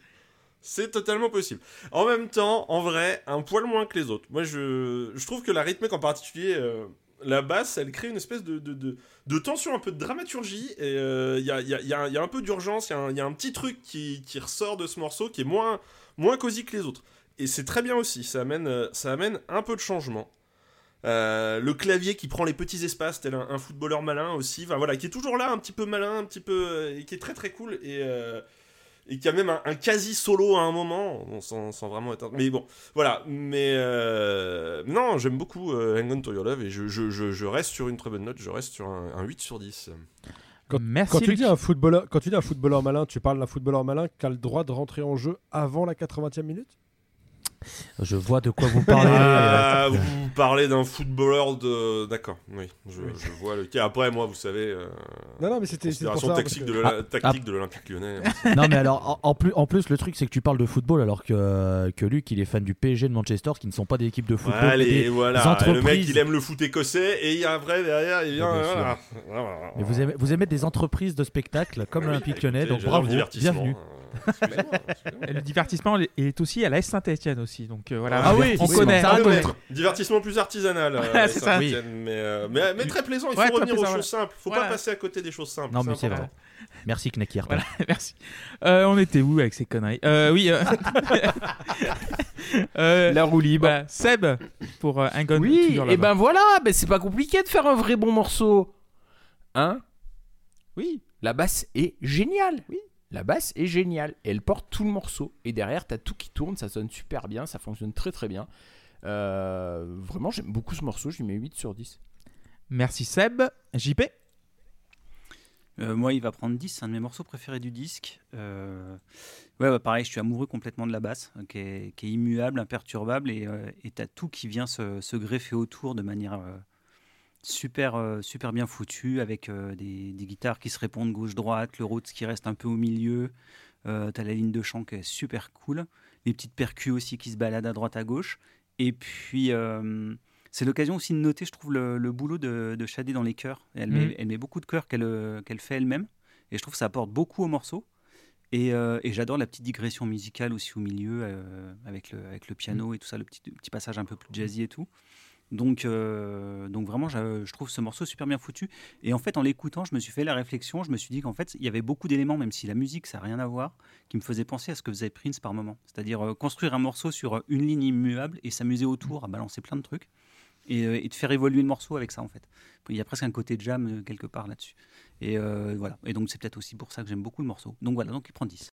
C'est totalement possible. En même temps, en vrai, un poil moins que les autres. Moi, je, je trouve que la rythmique en particulier, euh, la basse, elle crée une espèce de, de, de, tension, un peu de dramaturgie. Et euh, il y, a, y, a, y a- y a un peu d'urgence, il y a un- petit truc qui, qui ressort de ce morceau qui est moins, moins cosy que les autres. Et c'est très bien aussi, ça amène, euh, ça amène un peu de changement. Euh, le clavier qui prend les petits espaces, tel un, un footballeur malin aussi, voilà, qui est toujours là, un petit peu malin, un petit peu, euh, et qui est très très cool et euh, et qui a même un, un quasi solo à un moment, bon, sans, sans vraiment être, mais bon, voilà, mais euh, non, j'aime beaucoup euh, Hang On to Your Love et je, je, je, je reste sur une très bonne note, je reste sur un, un 8 sur 10. Quand- Merci. Quand tu, dis un footballeur, quand tu dis un footballeur malin, tu parles d'un footballeur malin qui a le droit de rentrer en jeu avant la 80e minute? Je vois de quoi vous parlez. Ah, vous parlez d'un footballeur de, d'accord, oui, je, je vois le cas. Après, moi, vous savez. euh, Non, non, mais c'était tactique, parce de que- l'Ola- tactique de l'Olympique lyonnais. non mais alors en, plus en plus le truc c'est que tu parles de football alors que que Luc il est fan du PSG de Manchester qui ne sont pas des équipes de football. mais Allez, des- voilà. entreprises. Le mec, il aime le foot écossais et il y a un vrai derrière. Il vient. Voilà. Mais vous aimez, vous aimez des entreprises de spectacle comme Oui, l'Olympique Lyonnais, donc bravo, divertissement. bienvenue. Le divertissement il est aussi à la Saint-Etienne aussi. Donc euh, voilà, Ah oui, on connaît. ça. Divertissement plus artisanal. euh, Voilà, ça. Mais, euh, mais, mais très plaisant. Il faut Ouais, revenir aux choses simples. Faut Voilà. pas passer à côté des choses simples. Non mais c'est vrai. Merci Knekir. Voilà, merci. Euh, on était où avec ces conneries? Euh, Oui. euh, euh, La roue libre. Seb pour euh, On to Oui, et Love. ben voilà, ben c'est pas compliqué de faire un vrai bon morceau. Hein? Oui. La basse est géniale. Oui. La basse est géniale. Elle porte tout le morceau. Et derrière, t'as tout qui tourne. Ça sonne super bien. Ça fonctionne très très bien. Euh, vraiment, j'aime beaucoup ce morceau. Je lui mets 8 sur 10. Merci Seb. JP Euh, moi, il va prendre 10, c'est un de mes morceaux préférés du disque. Euh, ouais, pareil, je suis amoureux complètement de la basse, qui, est, qui est immuable, imperturbable, et euh, t'as tout qui vient se, se greffer autour de manière euh, super, euh, super bien foutue, avec euh, des, des guitares qui se répondent gauche-droite, le Rhodes qui reste un peu au milieu, euh, t'as la ligne de chant qui est super cool, les petites percus aussi qui se baladent à droite à gauche, et puis... euh, c'est l'occasion aussi de noter, je trouve, le, le boulot de, de Shadé dans les chœurs. Elle, Mhm. met, elle met beaucoup de chœurs qu'elle fait elle-même. Et je trouve que ça apporte beaucoup au morceau. Et, euh, et j'adore la petite digression musicale aussi au milieu, euh, avec, le, avec le piano et tout ça, le petit, petit passage un peu plus jazzy et tout. Donc, euh, donc vraiment, je, trouve ce morceau super bien foutu. Et en fait, en l'écoutant, je me suis fait la réflexion, je me suis dit qu'en fait, il y avait beaucoup d'éléments, même si la musique, ça n'a rien à voir, qui me faisaient penser à ce que faisait Prince par moment. C'est-à-dire euh, construire un morceau sur euh, une ligne immuable et s'amuser autour à balancer plein de trucs. Et, de faire évoluer le morceau avec ça, en fait. Il y a presque un côté jam quelque part là-dessus. Et voilà. Et donc, c'est peut-être aussi pour ça que j'aime beaucoup le morceau. Donc voilà, donc il prend 10.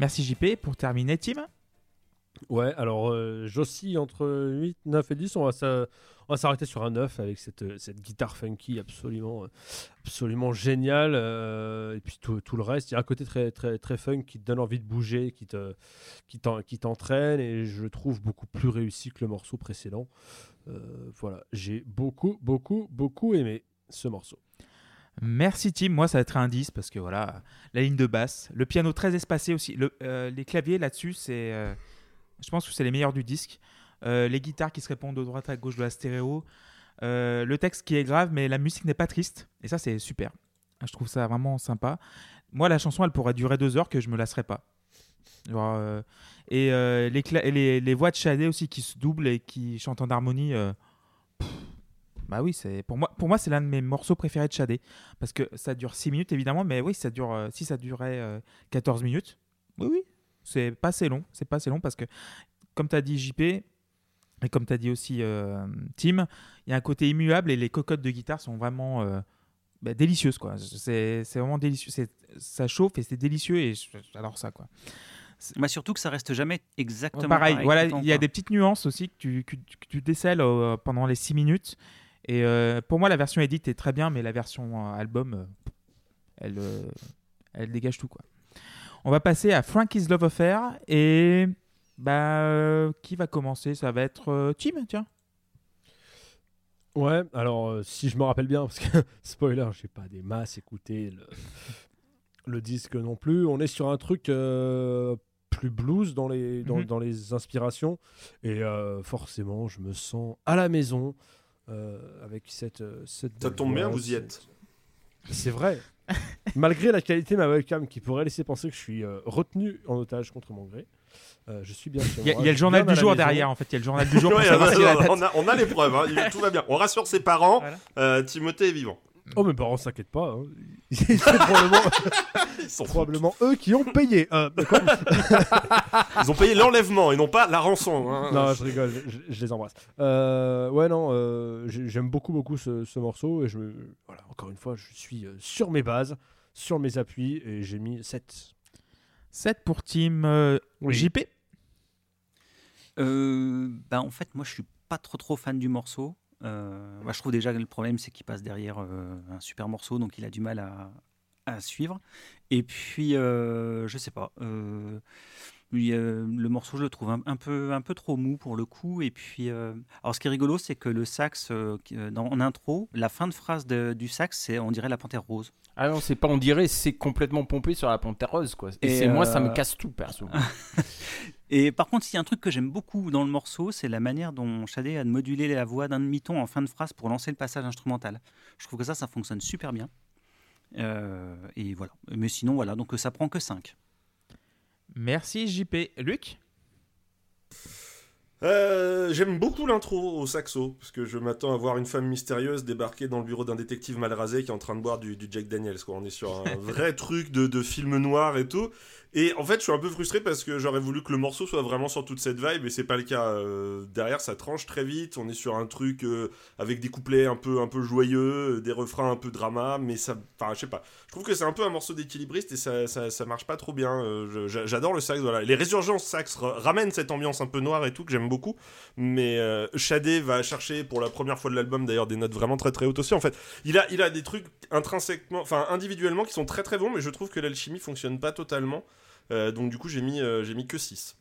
Merci JP. Pour terminer, Tim Ouais, alors euh, entre 8, 9 et 10. On va, s'arrêter sur un 9 avec cette, euh, cette guitare funky absolument, absolument géniale. euh, et puis tout, le reste. Il y a un côté très, très, très fun qui te donne envie de bouger, qui, te, qui, t'en- qui t'entraîne. Et je trouve beaucoup plus réussi que le morceau précédent. Euh, voilà, j'ai beaucoup, beaucoup, beaucoup aimé ce morceau. Merci Tim, moi ça va être un 10 parce que voilà, la ligne de basse, le piano très espacé aussi, euh, les claviers là-dessus, c'est, euh, je pense que c'est les meilleurs du disque. Euh, les guitares qui se répondent de droite à gauche de la stéréo, le texte qui est grave mais la musique n'est pas triste et ça c'est super. Je trouve ça vraiment sympa. Moi la chanson elle pourrait durer deux heures que je me lasserais pas. Et les, voix de Shadé aussi qui se doublent et qui chantent en harmonie. Bah oui, c'est pour moi, pour moi c'est l'un de mes morceaux préférés de Shadé parce que ça dure 6 minutes évidemment, mais oui, ça dure, euh, si ça durait euh, 14 minutes, oui, oui, c'est pas assez long, c'est pas assez long parce que, comme tu as dit JP, et comme tu as dit aussi euh, Tim, il y a un côté immuable et les cocottes de guitare sont vraiment euh, bah, délicieuses, quoi. C'est vraiment délicieux, c'est- ça chauffe et c'est délicieux et j'adore ça, quoi. Bah, surtout que ça reste jamais exactement pareil, voilà, il y a des petites nuances aussi que tu, que, que tu décèles euh, pendant les 6 minutes. Et euh, pour moi, la version edit est très bien, mais la version euh, album, euh, elle, elle dégage tout. Quoi. On va passer à Frankie's Love Affair. Et bah, qui va commencer? Ça va être Tim, tiens. Ouais, alors euh, si je me rappelle bien, parce que spoiler, j'ai pas des masses écouté le, le disque non plus. On est sur un truc euh, plus blues dans les, dans, Mhm. dans les inspirations. Et euh, forcément, je me sens à la maison avec cette, euh, cette. Ça tombe bien, vous y c'est- êtes. C'est vrai. Malgré la qualité de ma webcam qui pourrait laisser penser que je suis euh, retenu en otage contre mon gré, euh, je suis bien chez Il y, a- moi, il y a je le journal du jour derrière, en fait. Il y a le journal du jour pour Ouais, savoir si la date- on, a, les preuves, hein. Tout va bien. On rassure ses parents. Voilà. euh, Timothée est vivant. Oh, mes parents s'inquiètent pas. hein. C'est probablement, eux qui ont payé. Euh, quoi Ils ont payé l'enlèvement et non pas la rançon. hein. non, je rigole, je, je les embrasse. Euh, ouais, non, euh, j'ai- j'aime beaucoup, beaucoup ce, ce morceau. Et je me, voilà, encore une fois, je suis euh, sur mes bases, sur mes appuis, et j'ai mis 7. 7 pour Tim euh, Oui. JP. Euh, bah, en fait, moi, je suis pas trop trop fan du morceau. Euh, bah, je trouve déjà que le problème, c'est qu'il passe derrière euh, un super morceau, donc il a du mal à, à suivre. Et puis, euh, je sais pas. euh, lui, le morceau, je le trouve un, un peu, un peu trop mou pour le coup. Et puis, euh, alors, ce qui est rigolo, c'est que le sax, dans, en intro, la fin de phrase de- du sax, c'est on dirait la panthère rose. Ah non, c'est pas, on dirait, c'est complètement pompé sur la panthère rose, quoi. Et, Et, c'est moi, ça me casse tout, perso. Et par contre, s'il y a un truc que j'aime beaucoup dans le morceau, c'est la manière dont Shadé a de moduler la voix d'un demi-ton en fin de phrase pour lancer le passage instrumental. Je trouve que ça, ça fonctionne super bien. Euh, et voilà. Mais sinon, voilà, donc ça prend que 5. Merci JP. Luc? Euh, J'aime beaucoup l'intro au saxo, parce que je m'attends à voir une femme mystérieuse débarquer dans le bureau d'un détective mal rasé qui est en train de boire du, du Jack Daniels. Quoi. On est sur un vrai truc de, de film noir et tout. Et en fait, je suis un peu frustré parce que j'aurais voulu que le morceau soit vraiment sur toute cette vibe, et c'est pas le cas. Euh, derrière, ça tranche très vite. On est sur un truc euh, avec des couplets un peu, un peu joyeux, euh, des refrains un peu drama, mais ça. Enfin, je sais pas. Je trouve que c'est un peu un morceau d'équilibriste et ça, ça, marche pas trop bien. J'adore le sax, voilà. Les résurgences sax ra- ramènent cette ambiance un peu noire et tout que j'aime beaucoup. Mais Shadé va chercher pour la première fois de l'album d'ailleurs des notes vraiment très très hautes aussi. En fait, il a, il a des trucs intrinsèquement, enfin individuellement qui sont très très bons, mais je trouve que l'alchimie fonctionne pas totalement. Euh, donc du coup, j'ai mis, euh, j'ai mis que 6.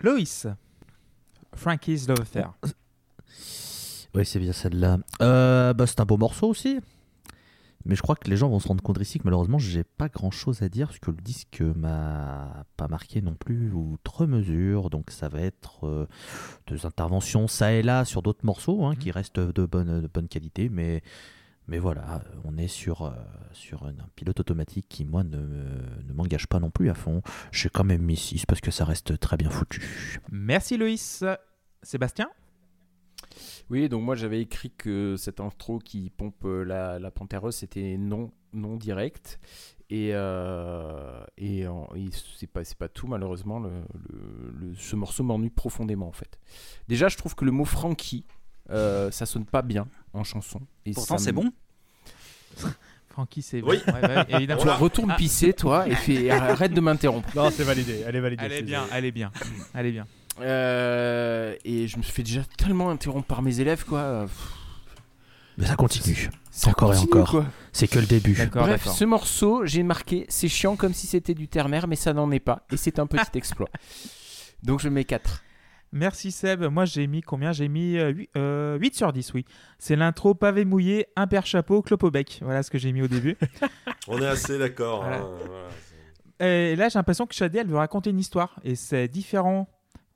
Loïs. Frankie's Love Affair. Oui, c'est bien celle-là. Euh, bah, c'est un beau morceau aussi. Mais je crois que les gens vont se rendre compte ici que malheureusement, j'ai pas grand chose à dire parce que le disque m'a pas marqué non plus outre mesure. Donc ça va être euh, deux interventions ça et là sur d'autres morceaux hein, qui restent de bonne, de bonne qualité. Mais, mais voilà, on est sur, euh, sur un, un pilote automatique qui, moi, ne, ne m'engage pas non plus à fond. J'ai quand même mis 6 parce que ça reste très bien foutu. Merci Loïs. Sébastien? Oui, donc moi j'avais écrit que cette intro qui pompe euh, la, la panthère c'était non, non direct. Et, euh, et, c'est pas, c'est pas tout, malheureusement. Le, le- le- ce morceau m'ennuie profondément, en fait. Déjà, je trouve que le mot Frankie, euh, ça sonne pas bien en chanson. Et Pourtant, c'est bon. Francky, c'est. Oui. Ouais, bah oui, évidemment. Toi, retourne Ah. pisser, toi, et fais- arrête de m'interrompre. Non, c'est validé. Elle est validée. Elle est bien, elle est bien, elle est bien. Euh, et je me suis fait déjà tellement interrompre par mes élèves, quoi. Mais ça continue. Ça Encore et encore. C'est que le début. Bref, ce morceau, j'ai marqué, c'est chiant comme si c'était du terre-mer, mais ça n'en est pas. Et c'est un petit exploit. Donc je mets 4. Merci Seb. Moi j'ai mis combien? J'ai mis euh, 8, sur 10, oui. C'est l'intro pavé mouillé, un père chapeau, clope au bec. Voilà ce que j'ai mis au début. On est assez d'accord. Voilà. hein, voilà, Et là j'ai l'impression que Shadé, elle veut raconter une histoire. Et c'est différent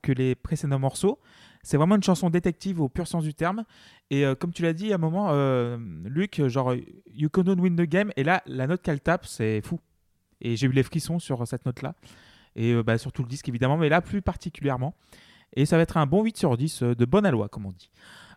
que les précédents morceaux. C'est vraiment une chanson détective au pur sens du terme. Et euh, comme tu l'as dit à un moment, euh, Luc, genre, you cannot win the game. Et là, la note qu'elle tape, c'est fou. Et j'ai eu les frissons sur cette note-là. Et euh, bah, sur tout le disque, évidemment, mais là, plus particulièrement. Et ça va être un bon 8 sur 10 euh, de bonne aloi, comme on dit.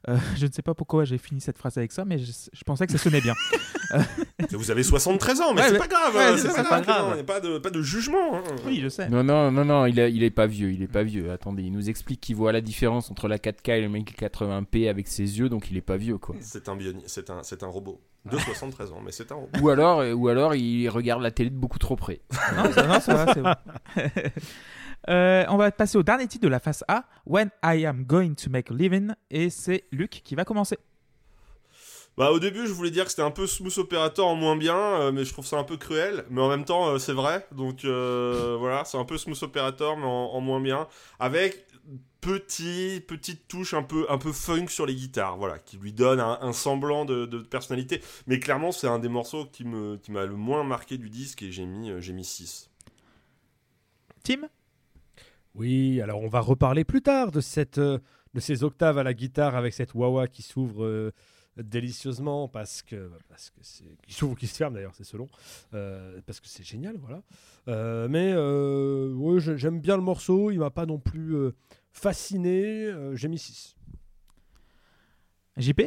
Euh, je ne sais pas pourquoi j'ai fini cette phrase avec ça, mais je, je pensais que ça sonnait bien. Vous avez 73 ans, mais Ouais, c'est pas grave. ouais, hein, c'est pas, pas grave. grave. Il n'y a pas de, pas de jugement. hein. oui, je sais. Non, non, non, non, il, est- il est pas vieux, il est pas vieux. Attendez, il nous explique qu'il voit la différence entre la 4K et le 1080p avec ses yeux, donc il est pas vieux, quoi. C'est un, c'est un, c'est un robot de 73 ans, mais c'est un robot. Ou alors, ou alors il regarde la télé de beaucoup trop près. Non, ça, non, ça va, c'est bon. Euh, on va passer au dernier titre de la face A, When I Am Going to Make a Living, et c'est Luc qui va commencer. Bah au début je voulais dire que c'était un peu smooth operator en moins bien, euh, mais je trouve ça un peu cruel, mais en même temps euh, c'est vrai, donc euh, voilà, c'est un peu smooth operator mais en, en moins bien, avec petit, petite touche un peu, un peu funk sur les guitares, voilà, qui lui donne un, un semblant de, de personnalité, mais clairement c'est un des morceaux qui me, qui m'a le moins marqué du disque et j'ai mis, j'ai mis 6. Tim? Oui, alors on va reparler plus tard de, cette, euh, de ces octaves à la guitare avec cette wah qui s'ouvre euh, délicieusement parce que parce que c'est qui s'ouvre ou qui se ferme d'ailleurs, c'est selon euh, parce que c'est génial, voilà. Euh, mais euh, ouais, j'aime bien le morceau, il m'a pas non plus euh, fasciné, euh, j'ai mis 6. JP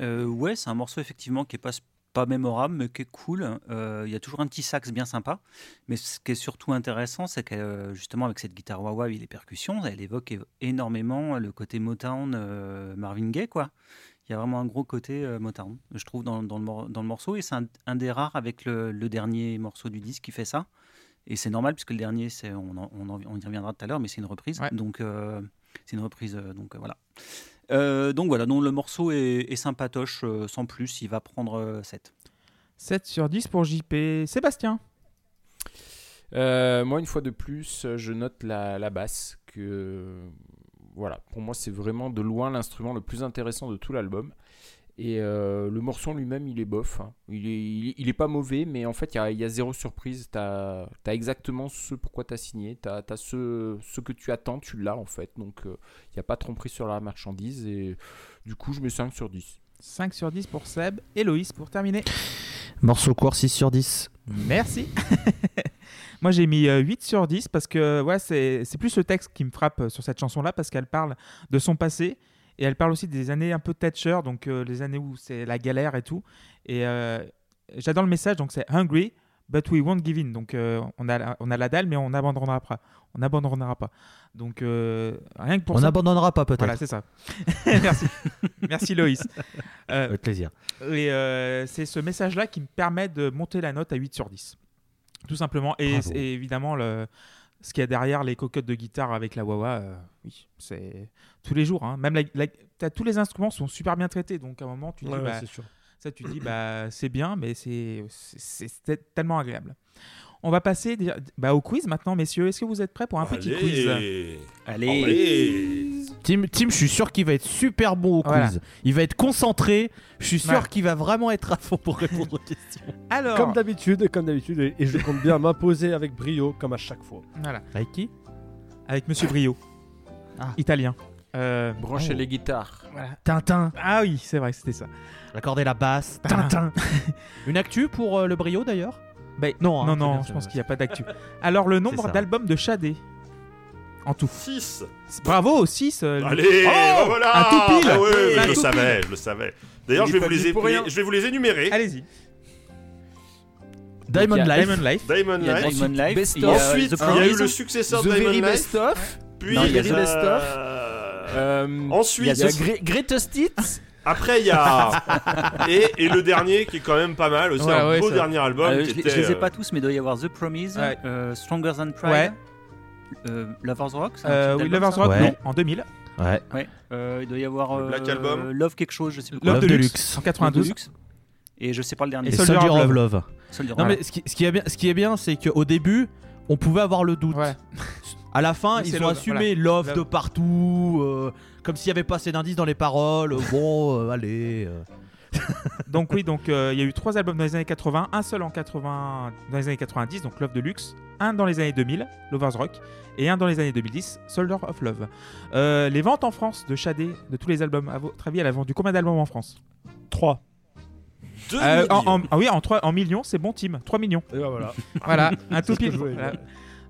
Euh, ouais, c'est un morceau effectivement qui est pas, pas mémorable, mais qui est cool. Euh, Il y a toujours un petit sax bien sympa. Mais ce qui est surtout intéressant, c'est que euh, justement avec cette guitare wah-wah et les percussions, elle évoque énormément le côté Motown, euh, Marvin Gaye, quoi. Il y a vraiment un gros côté euh, Motown, je trouve, dans, dans le, dans le morceau. Et c'est un, un des rares avec le, le dernier morceau du disque qui fait ça. Et c'est normal, puisque le dernier, c'est, on, en- on, y reviendra tout à l'heure, mais c'est une reprise. Ouais. Donc, euh, c'est une reprise. euh, donc, euh, voilà. Euh, donc voilà, donc le morceau est, est sympatoche, euh, sans plus, il va prendre euh, 7. 7 sur 10 pour JP. Sébastien Euh, moi, une fois de plus, je note la, la basse. Que voilà, pour moi, c'est vraiment de loin l'instrument le plus intéressant de tout l'album. Et euh, le morceau en lui-même, il est bof. hein. Il, est, il, est, il est pas mauvais, mais en fait, il y a, il y a zéro surprise. Tu as, exactement ce pourquoi tu as signé. Tu as, ce, ce que tu attends, tu l'as en fait. Donc, euh, il n'y a pas de tromperie sur la marchandise. Et du coup, je mets 5 sur 10. 5 sur 10 pour Seb. Et Loïs pour terminer. Morceau court 6 sur 10. Merci. Moi, j'ai mis euh, 8 sur 10 parce que ouais, c'est plus le texte qui me frappe euh, sur cette chanson-là parce qu'elle parle de son passé et elle parle aussi des années un peu Thatcher, donc euh, les années où c'est la galère et tout. Et euh, j'adore le message, donc c'est Hungry, but we won't give in. Donc euh, on, a, la- on a la dalle, mais on n'abandonnera pas. On n'abandonnera pas. Donc rien que pour On ça. n'abandonnera pas peut-être. Voilà, c'est ça. Merci. Merci Loïs. Avec plaisir. et c'est ce message-là qui me permet de monter la note à 8 sur 10. Tout simplement. Et, et évidemment, le, ce qu'il y a derrière les cocottes de guitare avec la wah euh, oui, c'est tous les jours. hein. Même la, tous les instruments sont super bien traités. Donc à un moment, tu dis, bah, sûr. ça, tu dis, bah, c'est bien, mais c'est tellement agréable. On va passer bah, au quiz maintenant, messieurs. Est-ce que vous êtes prêts pour un petit quiz? Allez. Allez, Allez. Tim, Tim, je suis sûr qu'il va être super bon au quiz. Voilà. Il va être concentré. Je suis sûr qu'il va vraiment être à fond pour répondre aux questions. Alors, Comme d'habitude, comme d'habitude, et, et je compte bien m'imposer avec brio comme à chaque fois. voilà, Avec qui? Avec Monsieur Brio, Ah. italien. Euh, Branchez Oh. les guitares. voilà. Tintin. Ah oui, c'est vrai, c'était ça. Accorder la basse. Tintin. Une actu pour euh, le brio d'ailleurs? Bah, Non, hein, non, non, bien, je pense qu'il n'y a pas d'actu. Alors, le nombre d'albums de Shadé en tout. 6 Bravo, 6. Allez, Oh, voilà un tout pile. Ah ouais, Oui, mais un je le savais, je le savais. D'ailleurs, Il je vais, vous les je vais vous énumérer. Allez-y. Diamond Donc, il y a Life. Diamond Life. Diamond il y a Life. Diamond Life, Best il y a of. Ensuite, The il y a eu Promise. le successeur The de Very Diamond Best Life. of. Puis, Non, il y a The euh, Best of. euh, Euh, Ensuite, il y a Gre- Greatest Hits. Après, il y a. et, et le dernier qui est quand même pas mal aussi, Ouais, un ouais, beau ça- dernier album. Euh, qui je, les- était, je les ai euh, pas tous, mais il doit y avoir The Promise, Ouais. euh, Stronger Than Pride, Ouais. Euh, Lovers Rock. Euh, oui, Lovers Rock, Ouais. non, en 2000. Ouais. Ouais. Euh, il doit y avoir euh, Black Album. Love quelque chose, je sais plus. Love, Love Deluxe, Deluxe. en 92. Deluxe. Et je sais pas le dernier. Et Soldier, Soldier of Love. Love. Soldier Non mais ce qui, ce qui est bien, ce qui est bien, c'est qu'au début, on pouvait avoir le doute. Ouais. À la fin, Mais ils ont Love, assumé love, Love. de partout, euh, comme s'il y avait pas assez d'indices dans les paroles. euh, bon, euh, allez. euh. Donc oui, donc euh, il y a eu trois albums dans les années 80, un seul en 80 dans les années 90, donc Love Deluxe, un dans les années 2000, Lovers Rock, et un dans les années 2010, Soldier of Love. Euh, les ventes en France de Shadé, de tous les albums, à votre avis, elle a vendu combien d'albums en France? 3. deux Euh, en, millions. en- ah oui, en, trois- en millions, c'est bon team, 3 millions. Et ben voilà. Voilà, un tout pile. voilà.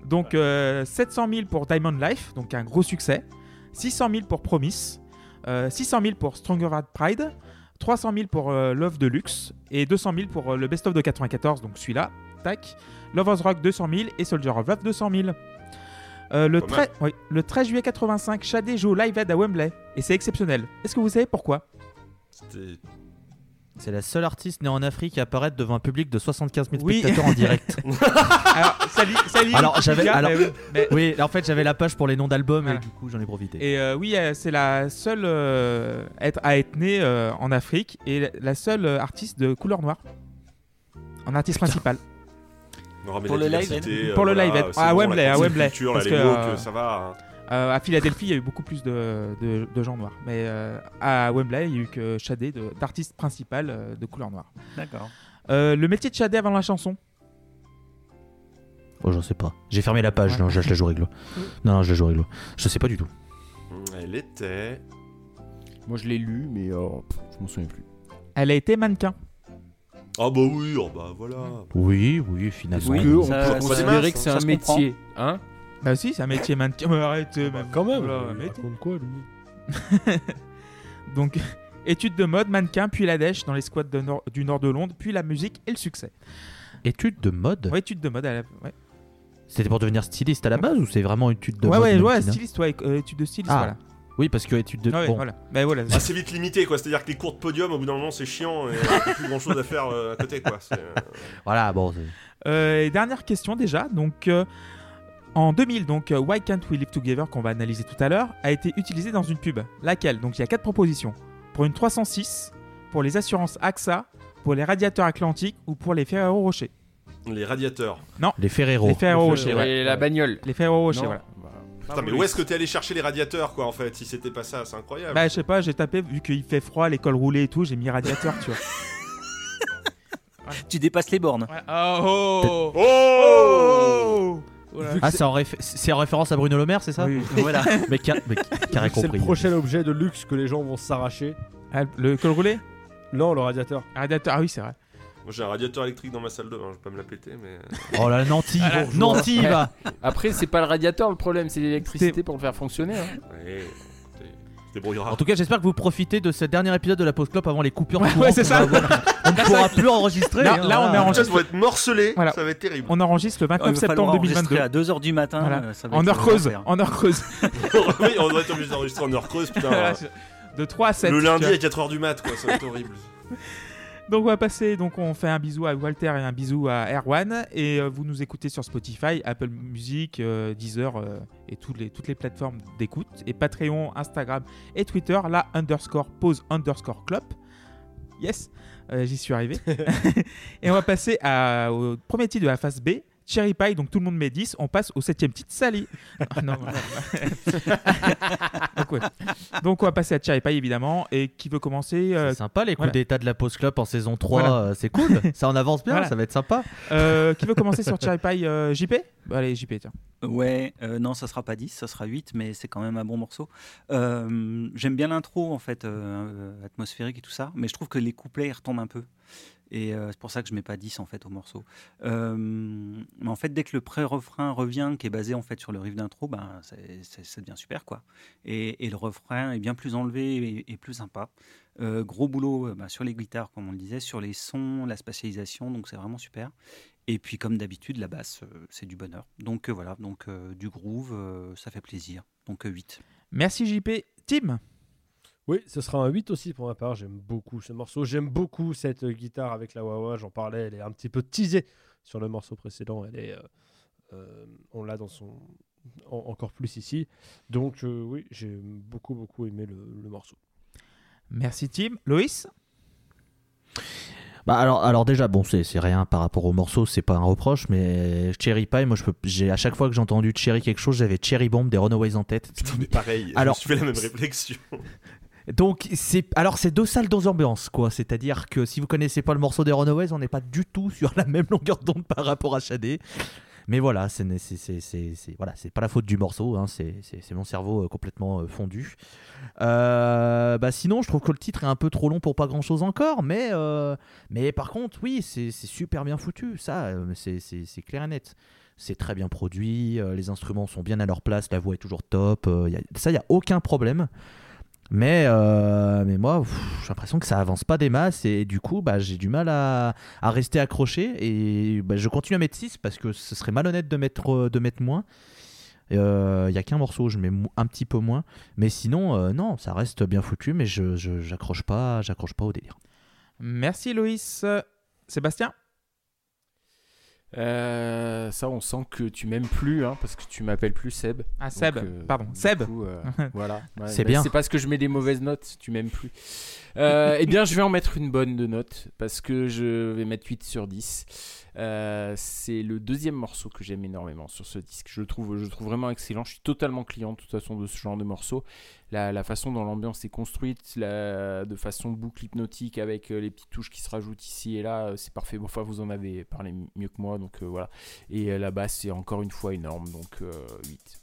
Donc euh, 700 000 pour Diamond Life, donc un gros succès. 600 000 pour Promise. euh, 600 000 pour Stronger Than Pride. 300 000 pour euh, Love Deluxe. Et 200 000 pour euh, le Best of de 94, donc celui-là. Tac. Lovers Rock 200 000 et Soldier of Love 200 000. Euh, le, Pas 13, oui, le 13 juillet 85, Shadé joue Live Aid à Wembley. Et c'est exceptionnel. Est-ce que vous savez pourquoi? C'était- C'est la seule artiste née en Afrique à apparaître devant un public de 75 000 Oui. spectateurs en direct. Alors, salut, salut. Alors, j'avais- alors- mais- oui, en fait, j'avais la page pour les noms d'albums Voilà. et du coup, j'en ai profité. Et euh, oui, euh, c'est la seule euh, être, à être née euh, en Afrique et la- la seule euh, artiste de couleur noire. En artiste principal. Non, mais Pour le live, diversité, euh, Pour le live, à Wembley, à Wembley, culture, parce que, euh, ça va. hein. Euh, à Philadelphie, il y a eu beaucoup plus de, de- de gens noirs. Mais euh, à Wembley, il y a eu que Shadé d'artiste principal euh, de couleur noire. D'accord. Euh, le métier de Shadé avant la chanson? Oh, j'en sais pas. J'ai fermé la page. Ouais. Non, je je la joue réglo. Non, non, je la joue réglo. Je sais pas du tout. Elle était. Moi je l'ai lu, mais pff, je m'en souviens plus. Elle a été mannequin. Ah bah oui, oh bah voilà. Oui, oui, finalement. Oui, on ça- peut considérer que c'est un métier, hein? Bah si, c'est un métier mannequin. Mais arrêtez, Bah, même. quand même. Voilà, il mais- raconte quoi lui Donc, études de mode, mannequin, puis la dèche dans les squats de nord- du nord de Londres, puis la musique et le succès. Étude de mode Ouais, études de mode. à la- Ouais, C'était pour devenir styliste à la base ou c'est vraiment étude de ouais, mode ouais, ouais, styliste, ouais, euh, études de styliste, Ah, voilà. Oui, parce que étude de. Ah ouais, bon. voilà. Bah voilà. Ah, c'est vite limité quoi, c'est-à-dire que les cours de podium au bout d'un moment c'est chiant et il n'y a plus grand chose à faire euh, à côté quoi. Euh, Voilà, bon. Euh, et dernière question déjà. Donc, euh, en 2000, donc euh, Why Can't We Live Together, qu'on va analyser tout à l'heure, a été utilisé dans une pub. Laquelle? Donc, il y a quatre propositions. Pour une 306, pour les assurances AXA, pour les radiateurs Atlantiques ou pour les Ferrero Rocher. Les radiateurs. Les Ferrero. Les Ferrero Les Rocher, Ferrero- ouais. Et la bagnole. Les Ferrero Rocher, Non. voilà. Bah, Putain, mais où est-ce que t'es allé chercher les radiateurs quoi en fait Si c'était pas ça, c'est incroyable. Bah, je sais pas, j'ai tapé, vu qu'il fait froid, l'école roulée et tout, j'ai mis radiateur, tu vois. Tu dépasses les bornes. Oh, Oh, Voilà. Vu Ah, c'est- en, réf- c'est en référence à Bruno Le Maire, c'est ça Oui. voilà. Mais qui a, mais a rien c'est le compris. prochain objet de luxe que les gens vont s'arracher. Ah, le col roulé? Non, le radiateur. Radiateur, ah oui, c'est vrai. Moi j'ai un radiateur électrique dans ma salle de bain, je vais pas me la péter mais. Oh là, Nanti, Ah, Nanti, Ouais. va Après, c'est pas le radiateur le problème, c'est l'électricité pour le faire fonctionner. hein. Ouais, débrouillera. En tout cas, j'espère que vous profitez de ce dernier épisode de la pause clope avant les coupures. de Ouais, ouais, c'est ça. va avoir. On ne pourra plus enregistrer. Là- hein, là, on voilà. est en- Les podcasts vont être morcelés, Voilà. ça va être terrible. On enregistre le 29 Il va falloir septembre enregistrer 2022. à 2h du matin. Voilà. euh, ça va En être heure creuse, en heure creuse. oui, on doit être obligé d'enregistrer en heure creuse, putain. De 3 à 7. le lundi à 4h du mat, quoi, ça va être horrible. Donc on va passer, donc on fait un bisou à Walter et un bisou à Erwan et euh, vous nous écoutez sur Spotify, Apple Music, euh, Deezer euh, et toutes les, toutes les plateformes d'écoute et Patreon, Instagram et Twitter, la underscore pause underscore club. Yes, j'y suis arrivé. et on va passer à- au premier titre de la phase B. Cherry Pie, donc tout le monde met 10, on passe au septième titre, Sally. Ah, non, non, non. donc, ouais. Donc on va passer à Cherry Pie évidemment, et qui veut commencer euh, C'est sympa les coups voilà. d'état de la pause club en saison 3, Voilà. euh, c'est cool, ça en avance bien, Voilà. ça va être sympa. Euh, qui veut commencer sur Cherry Pie euh, JP Bah, Allez, JP, tiens. Ouais, euh, non, ça sera pas 10, ça sera 8, mais c'est quand même un bon morceau. Euh, J'aime bien l'intro, en fait, atmosphérique et tout ça, mais je trouve que les couplets, ils retombent un peu. Et euh, c'est pour ça que je mets pas 10 en fait au morceau. Mais en fait, dès que le pré-refrain revient, qui est basé en fait sur le riff d'intro, ben, c'est- ça devient super quoi. Et, le refrain est bien plus enlevé et, plus sympa. Euh, gros boulot euh, bah, sur les guitares, comme on le disait, sur les sons, la spatialisation, donc c'est vraiment super. Et puis comme d'habitude, la basse, c'est du bonheur. Donc voilà, donc du groove, ça fait plaisir. Donc euh, 8. Merci JP. Tim? Oui, ce sera un 8 aussi pour ma part. J'aime beaucoup ce morceau. J'aime beaucoup cette guitare avec la wah J'en parlais, elle est un petit peu teasée sur le morceau précédent. Elle est, euh, euh, on l'a dans son encore plus ici. Donc euh, oui, j'ai beaucoup beaucoup aimé le, le morceau. Merci Tim. Loïs? Bah alors, alors déjà, bon, c'est rien par rapport au morceau, c'est pas un reproche, mais Cherry Pie, moi, je peux, j'ai à chaque fois que j'ai entendu Cherry quelque chose, j'avais Cherry Bomb des Runaways en tête. Putain, mais pareil, alors, je fais la même réflexion. Donc c'est alors c'est deux salles deux ambiances quoi, c'est-à-dire que si vous connaissez pas le morceau des Runaways, on n'est pas du tout sur la même longueur d'onde par rapport à Shadé. Mais voilà, c'est voilà, c'est pas la faute du morceau, hein, c'est mon cerveau euh, complètement euh, fondu. Euh, bah sinon, je trouve que le titre est un peu trop long pour pas grand chose encore, mais, mais par contre, oui, c'est super bien foutu, ça, c'est clair et net. C'est très bien produit, les instruments sont bien à leur place, la voix est toujours top, ça, il n'y a aucun problème. Mais, euh, mais moi, j'ai l'impression que ça avance pas des masses et du coup, bah, j'ai du mal à, à, rester accroché et bah, je continue à mettre 6 parce que ce serait malhonnête de mettre, euh, de mettre moins. Il euh, a qu'un morceau, je mets un petit peu moins. Mais sinon, non, ça reste bien foutu, mais je j'accroche pas, j'accroche pas au délire. Merci Loïs. Sébastien? Euh, ça, on sent que tu m'aimes plus, hein, parce que tu m'appelles plus Seb. Ah, Seb, euh, pardon, Seb. Euh, voilà. c'est bien. C'est parce que je mets des mauvaises notes, tu m'aimes plus. Eh bien, je vais en mettre une bonne de note, parce que je vais mettre 8 sur 10. Euh, c'est le deuxième morceau que j'aime énormément sur ce disque. Je le trouve, je trouve vraiment excellent. Je suis totalement client de toute façon de ce genre de morceau. La, façon dont l'ambiance est construite, de façon boucle hypnotique avec euh, les petites touches qui se rajoutent ici et là, euh, c'est parfait. Bon, enfin, vous en avez parlé mieux que moi, donc voilà. Et la basse, c'est encore une fois énorme, donc 8.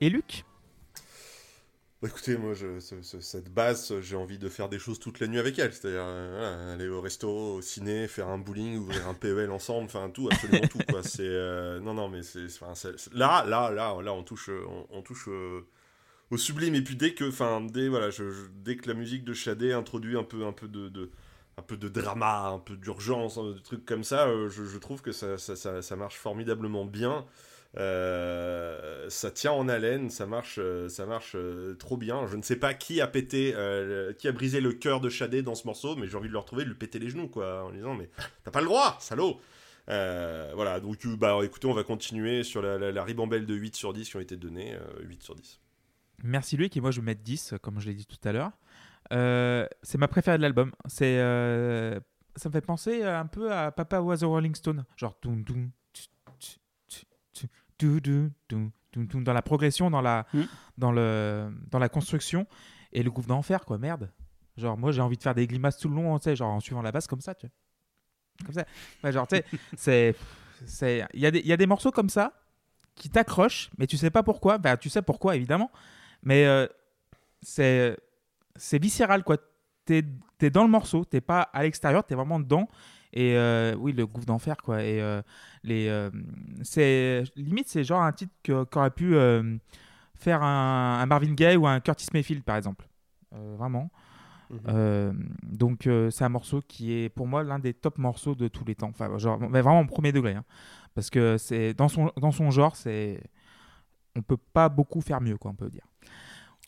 Et Luc Bah, écoutez, moi, cette base, j'ai envie de faire des choses toute la nuit avec elle. C'est-à-dire euh, aller au resto, au ciné, faire un bowling, ouvrir un PEL ensemble, enfin tout, absolument tout. Euh, non, non, mais là, là, là, là, on touche, on, touche euh, au sublime. Et puis dès que, enfin, dès voilà, dès que la musique de Shadé introduit un peu, un peu de, de- un peu de drama, un peu d'urgence, hein, des trucs comme ça, je, trouve que ça marche formidablement bien. Euh, ça tient en haleine, ça marche, euh, ça marche euh, trop bien. Je ne sais pas qui a pété, qui a brisé le cœur de Shadé dans ce morceau, mais j'ai envie de le retrouver, de lui péter les genoux, quoi, en lui disant mais t'as pas le droit, salaud. Voilà, donc bah écoutez, on va continuer sur la, ribambelle de 8 sur 10 qui ont été données, euh, 8 sur 10. Merci Luc et moi je vais mettre 10 comme je l'ai dit tout à l'heure. C'est ma préférée de l'album. Ça me fait penser un peu à Papa Was a Rolling Stone, genre toum, toum, dans la progression, dans la Mm. dans le dans la construction et le gouffre d'enfer quoi, merde. Genre moi j'ai envie de faire des grimaces tout le long, tu sais, genre en suivant la basse comme ça, tu vois. Comme ça. Genre tu sais, c'est c'est il y a des il y a des morceaux comme ça qui t'accrochent, mais tu sais pas pourquoi. Bah, tu sais pourquoi, évidemment. Mais euh, c'est c'est viscéral, quoi. T'es es dans le morceau, t'es pas à l'extérieur, t'es vraiment dedans. Et euh, oui, le gouffre d'enfer, quoi. Et euh, les, euh, c'est limite, c'est genre un titre qu'aurait pu euh, faire un, un Marvin Gaye ou un Curtis Mayfield, par exemple. Vraiment. Mhm. Donc c'est un morceau qui est pour moi l'un des top morceaux de tous les temps. Enfin, genre, mais vraiment au premier degré. hein. Parce que c'est dans son, dans son genre, c'est on peut pas beaucoup faire mieux, quoi, on peut dire.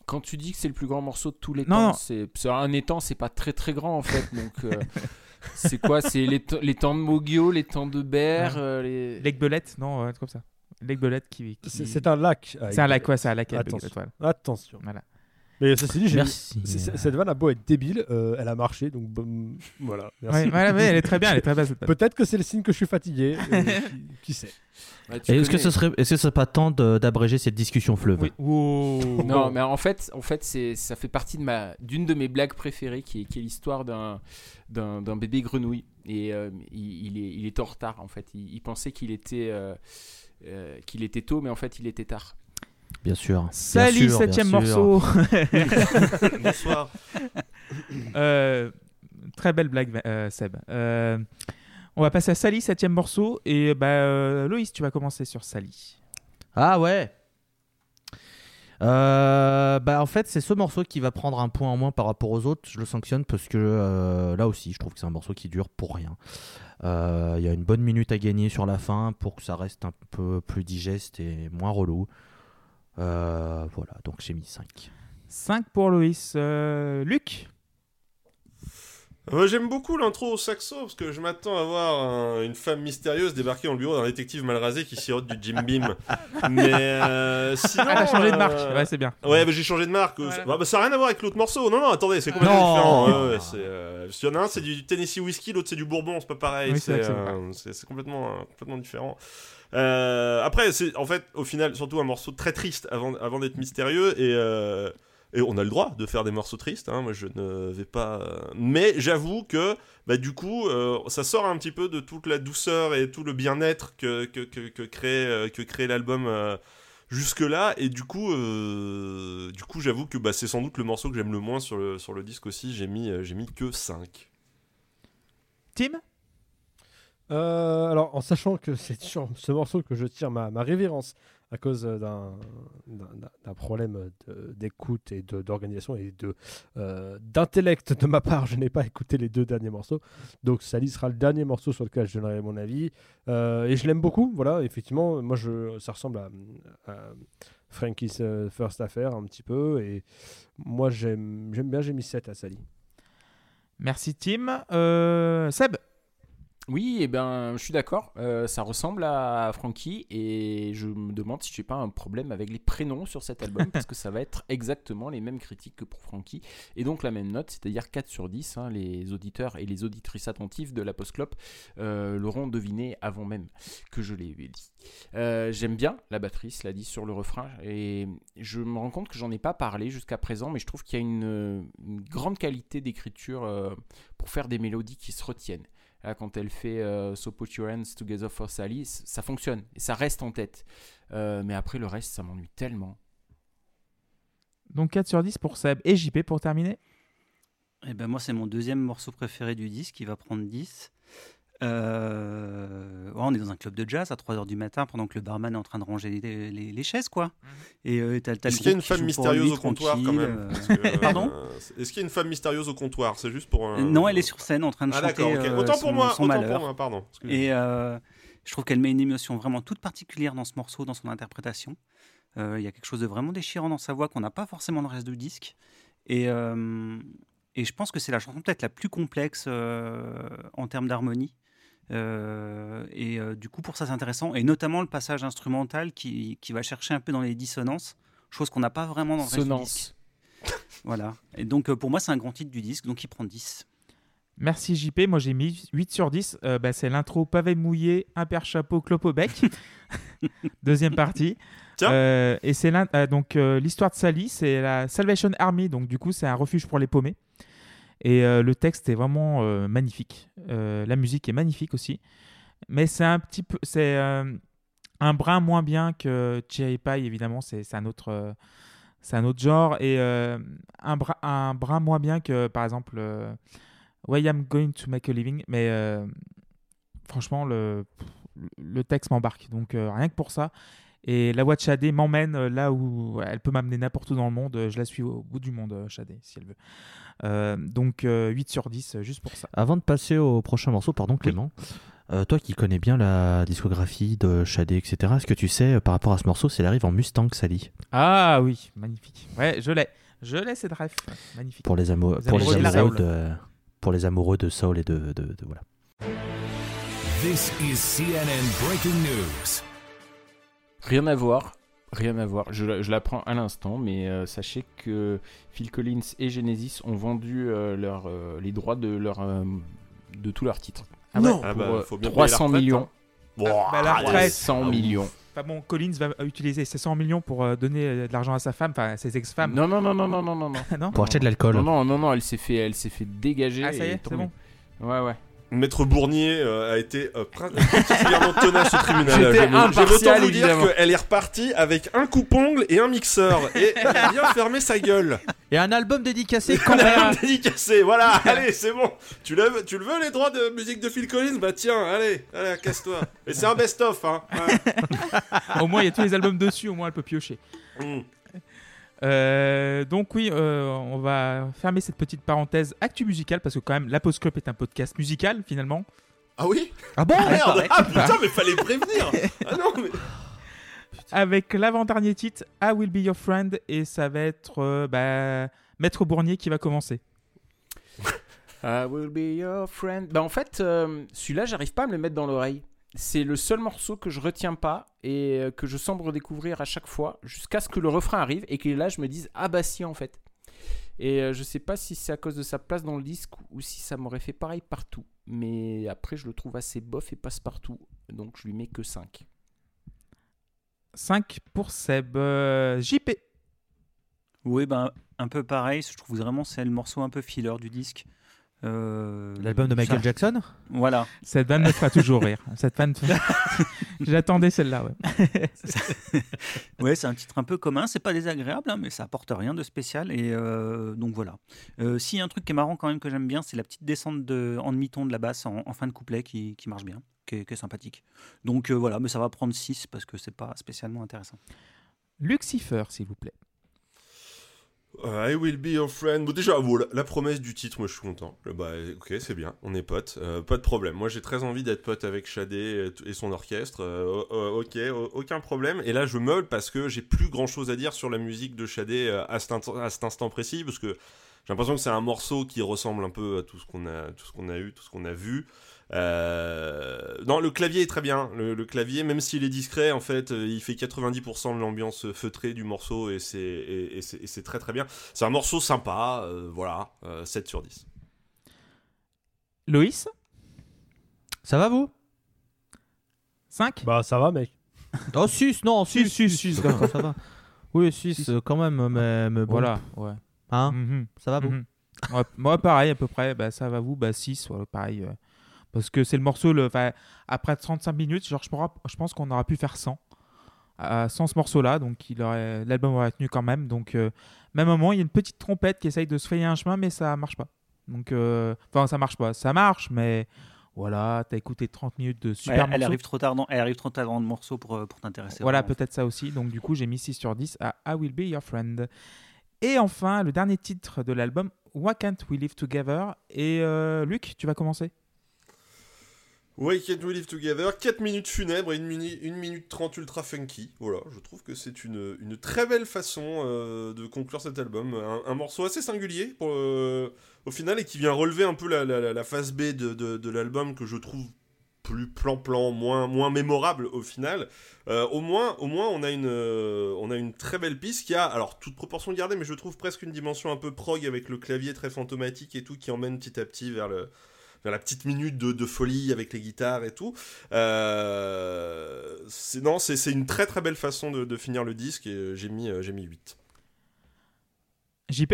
Quand tu dis que c'est le plus grand morceau de tous les Non, temps, non. c'est c'est un étang, c'est pas très très grand en fait. Donc euh, c'est quoi C'est les, t- les temps de Mogio, les temps de Ber, Ouais. euh, les... Lake Belette, non, ouais, comme ça. Lake Belette qui. qui- C'est c'est un lac. C'est un lac, ouais, c'est un lac. Attention. Attention. Voilà. Mais ceci dit, Merci. cette vanne a beau être débile, euh, elle a marché, donc bon, voilà. Merci. Ouais, voilà, ouais, elle est très bien, elle est très cette vanne. Peut-être que c'est le signe que je suis fatigué. euh, qui, qui sait Ouais, est-ce que ce serait, est-ce que ce serait pas temps de- d'abréger cette discussion fleuve? Oui. Wow. Non, mais en fait, en fait, c'est ça fait partie de ma d'une de mes blagues préférées, qui est, qui est l'histoire d'un d'un d'un bébé grenouille. Et euh, il, il est il est en retard en fait. Il, il pensait qu'il était euh, euh, qu'il était tôt, mais en fait, il était tard. Bien sûr. bien Sally, sûr, septième bien morceau. Bonsoir. Euh, très belle blague, euh, Seb. Euh, on va passer à Sally, septième morceau. Et bah, euh, Loïs, tu vas commencer sur Sally. Ah ouais Euh, bah en fait c'est ce morceau qui va prendre un point en moins par rapport aux autres. Je le sanctionne parce que euh, là aussi je trouve que c'est un morceau qui dure pour rien. Euh, Il y a une bonne minute à gagner sur la fin pour que ça reste un peu plus digeste et moins relou. Euh, voilà donc j'ai mis 5. 5 pour Loïs. Euh, Luc Euh, J'aime beaucoup l'intro au saxo parce que je m'attends à voir un- une femme mystérieuse débarquer dans le bureau d'un détective mal rasé qui sirote du Jim Beam. Mais euh, sinon. Ah, t'as changé de marque. Ouais, c'est bien. Ouais, bah, j'ai changé de marque. Voilà. Bah, bah, ça n'a rien à voir avec l'autre morceau. Non, non, attendez, c'est complètement Non. différent. Ouais, ouais, euh, qu'il y en a un, c'est du Tennessee Whiskey, l'autre, c'est du Bourbon, c'est pas pareil. Oui, c'est euh, complètement, euh, complètement différent. Euh, après, c'est en fait, au final, surtout un morceau très triste avant, d'être mystérieux. Et, euh, et on a le droit de faire des morceaux tristes. hein, moi, je ne vais pas. Mais j'avoue que, bah, du coup, euh, ça sort un petit peu de toute la douceur et tout le bien-être que, crée, l'album. euh, jusque là et du coup du coup j'avoue que bah, c'est sans doute le morceau que j'aime le moins sur le, disque aussi j'ai mis j'ai mis que 5 Tim? Euh, alors, en sachant que c'est sur ce morceau que je tire ma, révérence à cause euh, d'un problème d'écoute et d'organisation et euh, d'intellect de ma part, je n'ai pas écouté les deux derniers morceaux. Donc, Sally sera le dernier morceau sur lequel je donnerai mon avis. Et je l'aime beaucoup. Voilà, effectivement, moi, je, ça ressemble à, Frankie's First Affair un petit peu. Et moi, j'aime j'aime bien, j'ai mis 7 à Sally. Merci, Tim. Seb? Oui, et ben, je suis d'accord. euh, ça ressemble à Frankie et je me demande si j'ai pas un problème avec les prénoms sur cet album parce que ça va être exactement les mêmes critiques que pour Frankie et donc la même note, c'est-à-dire 4 sur 10. hein, les auditeurs et les auditrices attentives de la Postclop euh, l'auront deviné avant même que je l'ai dit. Euh, J'aime bien la batterie, cela dit, sur le refrain et je me rends compte que j'en ai pas parlé jusqu'à présent, mais je trouve qu'il y a une, une grande qualité d'écriture pour faire des mélodies qui se retiennent. Là, quand elle fait euh, So Put Your Hands Together for Sally, ça fonctionne et ça reste en tête. Euh, mais après, le reste, ça m'ennuie tellement. Donc 4 sur 10 pour Seb. Et JP pour terminer Eh ben moi, c'est mon deuxième morceau préféré du disque, qui va prendre 10. Euh, on est dans un club de jazz à 3h du matin pendant que le barman est en train de ranger les, les- les chaises, quoi. Et euh, t'as, t'as est-ce qu'il y a une femme mystérieuse au comptoir quand tranquille, même euh, que, Pardon est-ce qu'il y a une femme mystérieuse au comptoir? C'est juste pour un... Non, elle est sur scène en train de ah chanter euh, autant son, pour moi son autant malheur. pour moi pardon Excusez-moi. Et euh, je trouve qu'elle met une émotion vraiment toute particulière dans ce morceau, dans son interprétation. Euh, Il y a quelque chose de vraiment déchirant dans sa voix qu'on n'a pas forcément dans le reste du disque. Et, euh, et je pense que c'est la chanson peut-être la plus complexe euh, en termes d'harmonie. Euh, et euh, du coup, pour ça, c'est intéressant. Et notamment le passage instrumental qui, qui va chercher un peu dans les dissonances, chose qu'on n'a pas vraiment dans le reste du disque. Voilà. Et donc, euh, pour moi, c'est un grand titre du disque, donc il prend 10. Merci JP. Moi j'ai mis 8 sur 10. Euh, bah, c'est l'intro pavé mouillé, un père chapeau, clope au bec. Deuxième partie. Tiens. Euh, et c'est euh, donc l'histoire de Sally, c'est la Salvation Army. Donc du coup c'est un refuge pour les paumés. Et euh, le texte est vraiment euh, magnifique. Euh, la musique est magnifique aussi. Mais c'est un petit peu, c'est un brin moins bien que Cherry Pie évidemment. C'est un autre, un autre genre et un brin, un brin moins bien que par exemple. Why I'm Going to Make a Living, mais franchement, le, le texte m'embarque. Donc rien que pour ça. Et la voix de Shadé m'emmène euh, là où elle peut m'amener n'importe où dans le monde. Euh, Je la suis au bout du monde, euh, Shadé, si elle veut. Euh, donc euh, 8 sur 10, euh, juste pour ça. Avant de passer au prochain morceau, pardon Clément, euh, toi qui connais bien la discographie de Shadé, etc., est-ce que tu sais par rapport à ce morceau, c'est arrive en Mustang Sally? Ah oui, magnifique. Ouais, je l'ai. Je l'ai, cette ref. Magnifique. pour les, pour amoureux de pour les amoureux de soul et de, de, de- voilà. This is CNN breaking news. Rien à voir. Rien à voir. Je, je l'apprends à l'instant, mais euh, sachez que Phil Collins et Genesis ont vendu euh, leur, euh, les droits de, leur, euh, de tous leurs titres. Ah ouais. Ah Pour, bah, faut bien payer la 300 retraite, millions. hein. Bah, la retraite. 300 Ah, millions. Enfin bon, Collins va utiliser ses 100 millions pour euh, donner de l'argent à sa femme, enfin à ses ex-femmes. Non, non, non, non, non, non, non. non. non Pour acheter de l'alcool. Non, non, non, non, elle s'est fait, elle s'est fait dégager. Ah, ça y est, c'est bon. Ouais, ouais. Maître Bournier euh, a été euh, particulièrement tenace au tribunal. Impartial, autant vous dire qu'elle est repartie avec un coupe-ongle et un mixeur. Et elle a bien fermé sa gueule. Et un album dédicacé On a un dédicacé, voilà, allez, c'est bon. Tu le, veux- tu le veux les droits de musique de Phil Collins? Bah tiens, allez, allez, casse-toi. Et c'est un best-of, hein. Ouais. Au moins, il y a tous les albums dessus, au moins elle peut piocher. Mm. Euh, donc oui, euh, on va fermer cette petite parenthèse actu musicale parce que quand même, la Post Club est un podcast musical finalement. Ah oui? Ah bon? Merde Ah putain, mais fallait prévenir Ah non, mais... Avec l'avant-dernier titre, I Will Be Your Friend et ça va être euh, bah, Maître Bournier qui va commencer. I will be your friend. Bah en fait, euh, celui-là, j'arrive pas à me le mettre dans l'oreille. C'est le seul morceau que je retiens pas et euh, que je semble redécouvrir à chaque fois jusqu'à ce que le refrain arrive et que là je me dise ah bah si en fait. Et euh, je sais pas si c'est à cause de sa place dans le disque ou si ça m'aurait fait pareil partout. Mais après je le trouve assez bof et passe partout. Donc je lui mets que 5. 5 pour Seb. Euh, JP. Oui, ben, un peu pareil. Je trouve vraiment c'est le morceau un peu filler du disque. Euh, L'album de Michael ça- Jackson Voilà. Cette vanne me fera toujours rire. Cette vanne... J'attendais celle-là. Ouais. Ouais, c'est un titre un peu commun. C'est pas désagréable, hein, mais ça apporte rien de spécial. Et euh, donc voilà. Euh, S'il y a un truc qui est marrant quand même que j'aime bien, c'est la petite descente de, en demi-ton de la basse en, en fin de couplet qui, qui marche bien, qui est, qui est sympathique. Donc euh, voilà, mais ça va prendre 6 parce que c'est pas spécialement intéressant. Lucifer, s'il vous plaît. I will be your friend. Bon, déjà, bon, la, promesse du titre, moi je suis content. Euh, Bah, ok, c'est bien, on est potes, euh, pas de problème. Moi j'ai très envie d'être pote avec Shadé et, son orchestre. euh, ok, aucun problème. Et là, je meule parce que j'ai plus grand chose à dire sur la musique de Shadé à, cet int- à cet instant précis, parce que j'ai l'impression que c'est un morceau qui ressemble un peu à tout ce qu'on a, tout ce qu'on a eu, tout ce qu'on a vu. Euh, Non, le clavier est très bien. Le, le clavier, même s'il est discret, en fait, euh, il fait 90% de l'ambiance feutrée du morceau et c'est et, et c'est très très bien. C'est un morceau sympa, euh, voilà, euh, 7 sur 10. Loïs? Ça va vous? 5 Bah ça va mec. Oh 6, non, 6, 6, 6, 6, ça, va. Oui, 6 quand même, mais, mais bon. Voilà, ouais. Hein? Mhm. Ça va vous? Mhm. Ouais, moi, pareil, à peu près. Bah, ça va vous? Bah, 6, ouais, pareil. euh, parce que c'est le morceau, le, après 35 minutes, genre, je, pense qu'on aura pu faire 100. euh, sans ce morceau-là, donc il aurait- l'album aurait tenu quand même. Donc, euh, même moment, il y a une petite trompette qui essaye de se frayer un chemin, mais ça marche pas. Donc, euh, enfin, ça marche pas. Ça marche, mais voilà, t'as écouté 30 minutes de super elle, arrive trop tard dans, elle arrive trop tard dans le morceau pour, pour t'intéresser. Voilà, peut-être ça aussi. Donc, du coup, j'ai mis 6 sur 10 à I Will Be Your Friend. Et enfin, le dernier titre de l'album, Why Can't We Live Together? Et euh, Luc, tu vas commencer Why Can't We Live Together 4 minutes funèbres et 1 minute, une minute 30 ultra funky. Voilà, je trouve que c'est une, très belle façon euh, de conclure cet album. Un, morceau assez singulier euh, au final et qui vient relever un peu la, la, phase B de, l'album que je trouve plus plan-plan, moins, moins mémorable au final. Euh, au, moins, on a, une, on a une très belle piste qui a, alors toute proportion gardée, mais je trouve presque une dimension un peu prog avec le clavier très fantomatique et tout qui emmène petit à petit vers le vers la petite minute de, de folie avec les guitares et tout. Euh, c'est, non, c'est, une très très belle façon de, de finir le disque et euh, j'ai mis, euh, j'ai mis 8. JP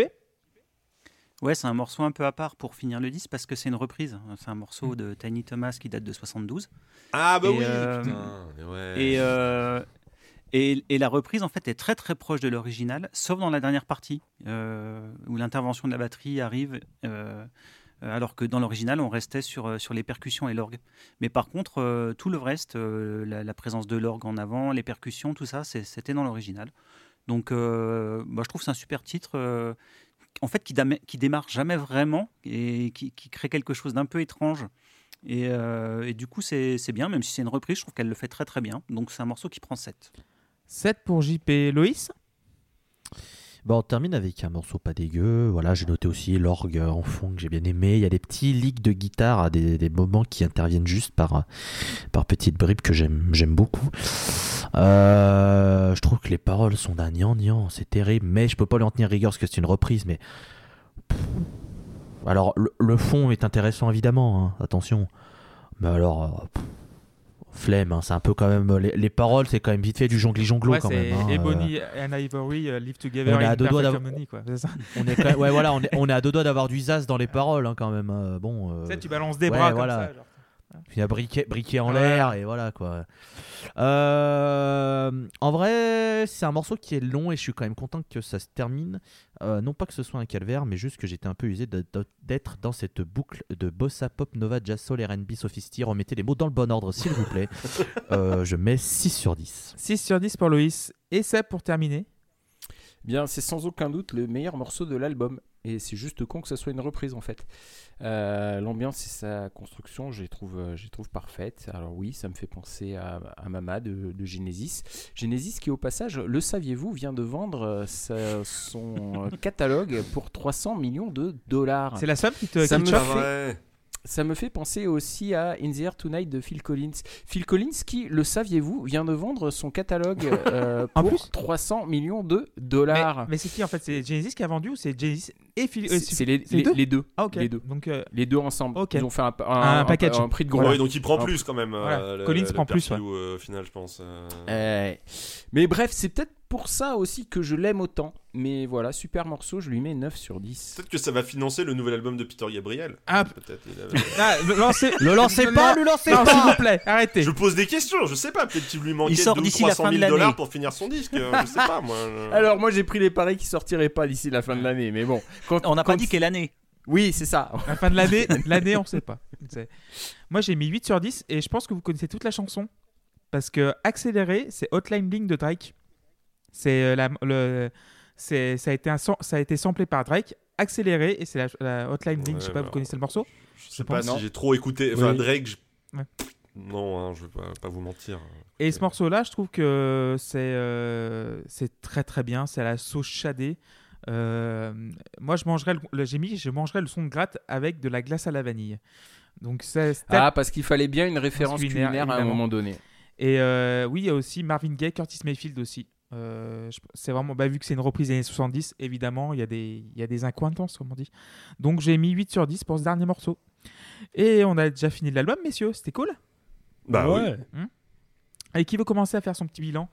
Ouais, c'est un morceau un peu à part pour finir le disque parce que c'est une reprise. C'est un morceau de Tiny Thomas qui date de 72. Ah bah Et, oui, euh, putain, mais ouais. Et, euh, et, et la reprise, en fait, est très très proche de l'original, sauf dans la dernière partie, euh, où l'intervention de la batterie arrive, euh, alors que dans l'original, on restait sur, euh, sur les percussions et l'orgue. Mais par contre, euh, tout le reste, euh, la, présence de l'orgue en avant, les percussions, tout ça, c'était dans l'original. Donc, euh, moi, je trouve c'est un super titre. euh, en fait, qui, qui démarre jamais vraiment et qui, crée quelque chose d'un peu étrange. Et, euh, et du coup, c'est bien, même si c'est une reprise, je trouve qu'elle le fait très très bien. Donc, c'est un morceau qui prend 7. 7 pour JP. Loïs? Bon, on termine avec un morceau pas dégueu. Voilà, j'ai noté aussi l'orgue en fond que j'ai bien aimé. Il y a des petits leaks de guitare à des, des moments qui interviennent juste par, par petites bribes que j'aime beaucoup. Euh, je trouve que les paroles sont d'un gnangnan, c'est terrible, mais je peux pas lui en tenir rigueur parce que c'est une reprise. Mais alors, le, fond est intéressant évidemment, hein, attention. Mais alors, euh, flemme, hein, c'est un peu quand même. Les, les paroles, c'est quand même vite fait du jongli-jonglo Ouais, quand même. hein, euh. Ebony and Ivory euh, live together On est à deux doigts d'avoir- harmony, quoi. C'est ça. On est, quand même- ouais, voilà, on est, on est à deux doigts d'avoir du zaz dans les paroles hein, quand même. euh, bon, euh, Tu sais, tu balances des ouais, bras voilà. comme ça. genre. Puis un briquet, briquet en Ouais. l'air et voilà quoi. Euh, en vrai, c'est un morceau qui est long et je suis quand même content que ça se termine. Euh, non pas que ce soit un calvaire, mais juste que j'étais un peu usé d'être dans cette boucle de bossa pop, nova, jazz, soul, R&B, sophisti. Remettez les mots dans le bon ordre s'il vous plaît. Euh, je mets 6 sur 10. 6 sur 10 pour Loïs. Et c'est pour terminer. Bien, c'est sans aucun doute le meilleur morceau de l'album. Et c'est juste con que ça soit une reprise en fait. Euh, L'ambiance et sa construction, je les trouve, euh, je les trouve parfaites. Alors oui, ça me fait penser à, à Mama de, de Genesis. Genesis qui au passage, le saviez-vous, vient de vendre euh, sa- son catalogue pour 300 millions de dollars. C'est la somme qui te Ça qui me Ah fait- ouais. Ça me fait penser aussi à In the Air Tonight de Phil Collins. Phil Collins qui, le saviez-vous, vient de vendre son catalogue euh, En pour plus 300 millions de dollars. mais c'est qui en fait? C'est Genesis qui a vendu ou c'est Genesis et Phil C'est c'est les, c'est les- deux? les deux. Ah ok. les deux. Donc euh, Les deux ensemble. Ils ont fait un, Un package. un prix de gros. Ouais, donc il prend plus quand même. Voilà. euh, le- Collins le prend plus, euh, au final, je pense. euh. Euh, mais bref, c'est peut-être pour ça aussi que je l'aime autant. Mais voilà, super morceau, je lui mets 9 sur 10. Peut-être que ça va financer le nouvel album de Peter Gabriel. ah, Peut-être. il avait- ah, le- lancez Le lancez pas, le lancez Non, s'il pas vous plaît, arrêtez. Je pose des questions, je sais pas. Peut-être qu'il lui manquait Il sort 2 ou d'ici la 300 fin de 000 l'année. dollars pour finir son disque. euh, je sais pas, moi. je- Alors moi j'ai pris les paris qui sortiraient pas d'ici la fin de l'année, mais bon. Quand, On n'a pas dit quelle année. Oui, c'est ça. La fin de l'année, l'année on sait pas. Moi j'ai mis 8 sur 10 et je pense que vous connaissez toute la chanson parce que accéléré, c'est Hotline Bling de Drake. C'est euh, la le c'est ça a été un ça a été samplé par Drake, accéléré et c'est la, la Hotline Bling, Ouais, je sais pas, vous connaissez le morceau Je sais Je pas pense, si j'ai trop écouté. Enfin, Oui. Drake. je- Ouais. Non, hein, je vais pas, pas vous mentir. Et ce morceau-là, je trouve que c'est euh, c'est très très bien. C'est à la sauce shadée. Euh, moi, je mangerais le, le- j'ai mis, je mangerais le son de gratte avec de la glace à la vanille. Donc c'est c'est- Ah, parce qu'il fallait bien une référence Culinaire, culinaire, à un moment donné. et euh, oui, il y a aussi Marvin Gaye, Curtis Mayfield aussi. Euh, c'est vraiment bah, vu que c'est une reprise des années 70, évidemment, il y a des il y a des incointances comme on dit. Donc j'ai mis 8 sur 10 pour ce dernier morceau. Et on a déjà fini l'album, messieurs. C'était cool? Bah oui. ouais. Et qui veut commencer à faire son petit bilan?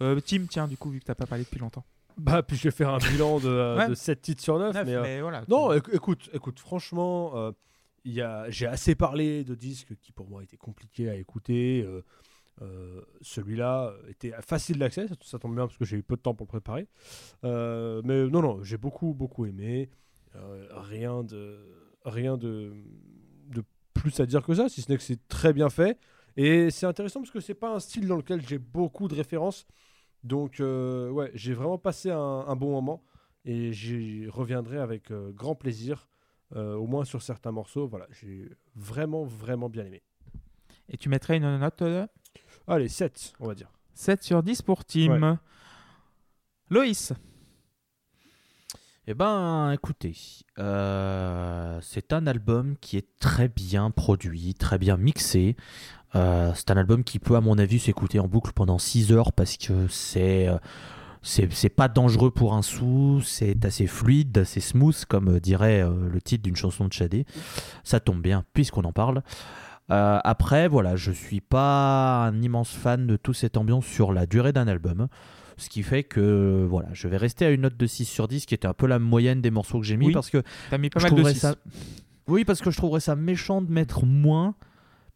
Euh, Tim, tiens, du coup, vu que t'as pas parlé depuis longtemps. Bah, puis je vais faire un bilan de, Ouais. de 7 titres sur 9. Neuf, mais, euh, mais voilà. Non, écoute, écoute, franchement, euh, il y a, j'ai assez parlé de disques qui pour moi étaient compliqués à écouter. Euh, celui-là était facile d'accès, ça, tombe bien parce que j'ai eu peu de temps pour le préparer. Euh, mais non, non, j'ai beaucoup, beaucoup aimé. Euh, rien de, rien de, de plus à dire que ça, si ce n'est que c'est très bien fait. Et c'est intéressant parce que c'est pas un style dans lequel j'ai beaucoup de références. Donc, ouais, j'ai vraiment passé un, bon moment et j'y reviendrai avec grand plaisir, au moins sur certains morceaux. Voilà, j'ai vraiment, vraiment bien aimé. Et tu mettrais une note Allez, 7, on va dire. 7 sur 10 pour Tim. Loïs. Eh ben, écoutez, euh, c'est un album qui est très bien produit, très bien mixé. Euh, c'est un album qui peut, à mon avis, s'écouter en boucle pendant 6 heures parce que c'est euh, c'est c'est pas dangereux pour un sou, c'est assez fluide, assez smooth, comme dirait le titre d'une chanson de Shadé. Ça tombe bien puisqu'on en parle. Euh, après, voilà, je suis pas un immense fan de toute cette ambiance sur la durée d'un album. Ce qui fait que voilà, je vais rester à une note de 6 sur 10 qui était un peu la moyenne des morceaux que j'ai mis Oui. parce que T'as mis pas mal de trouverais 6. ça... Oui, parce que je trouverais ça méchant de mettre moins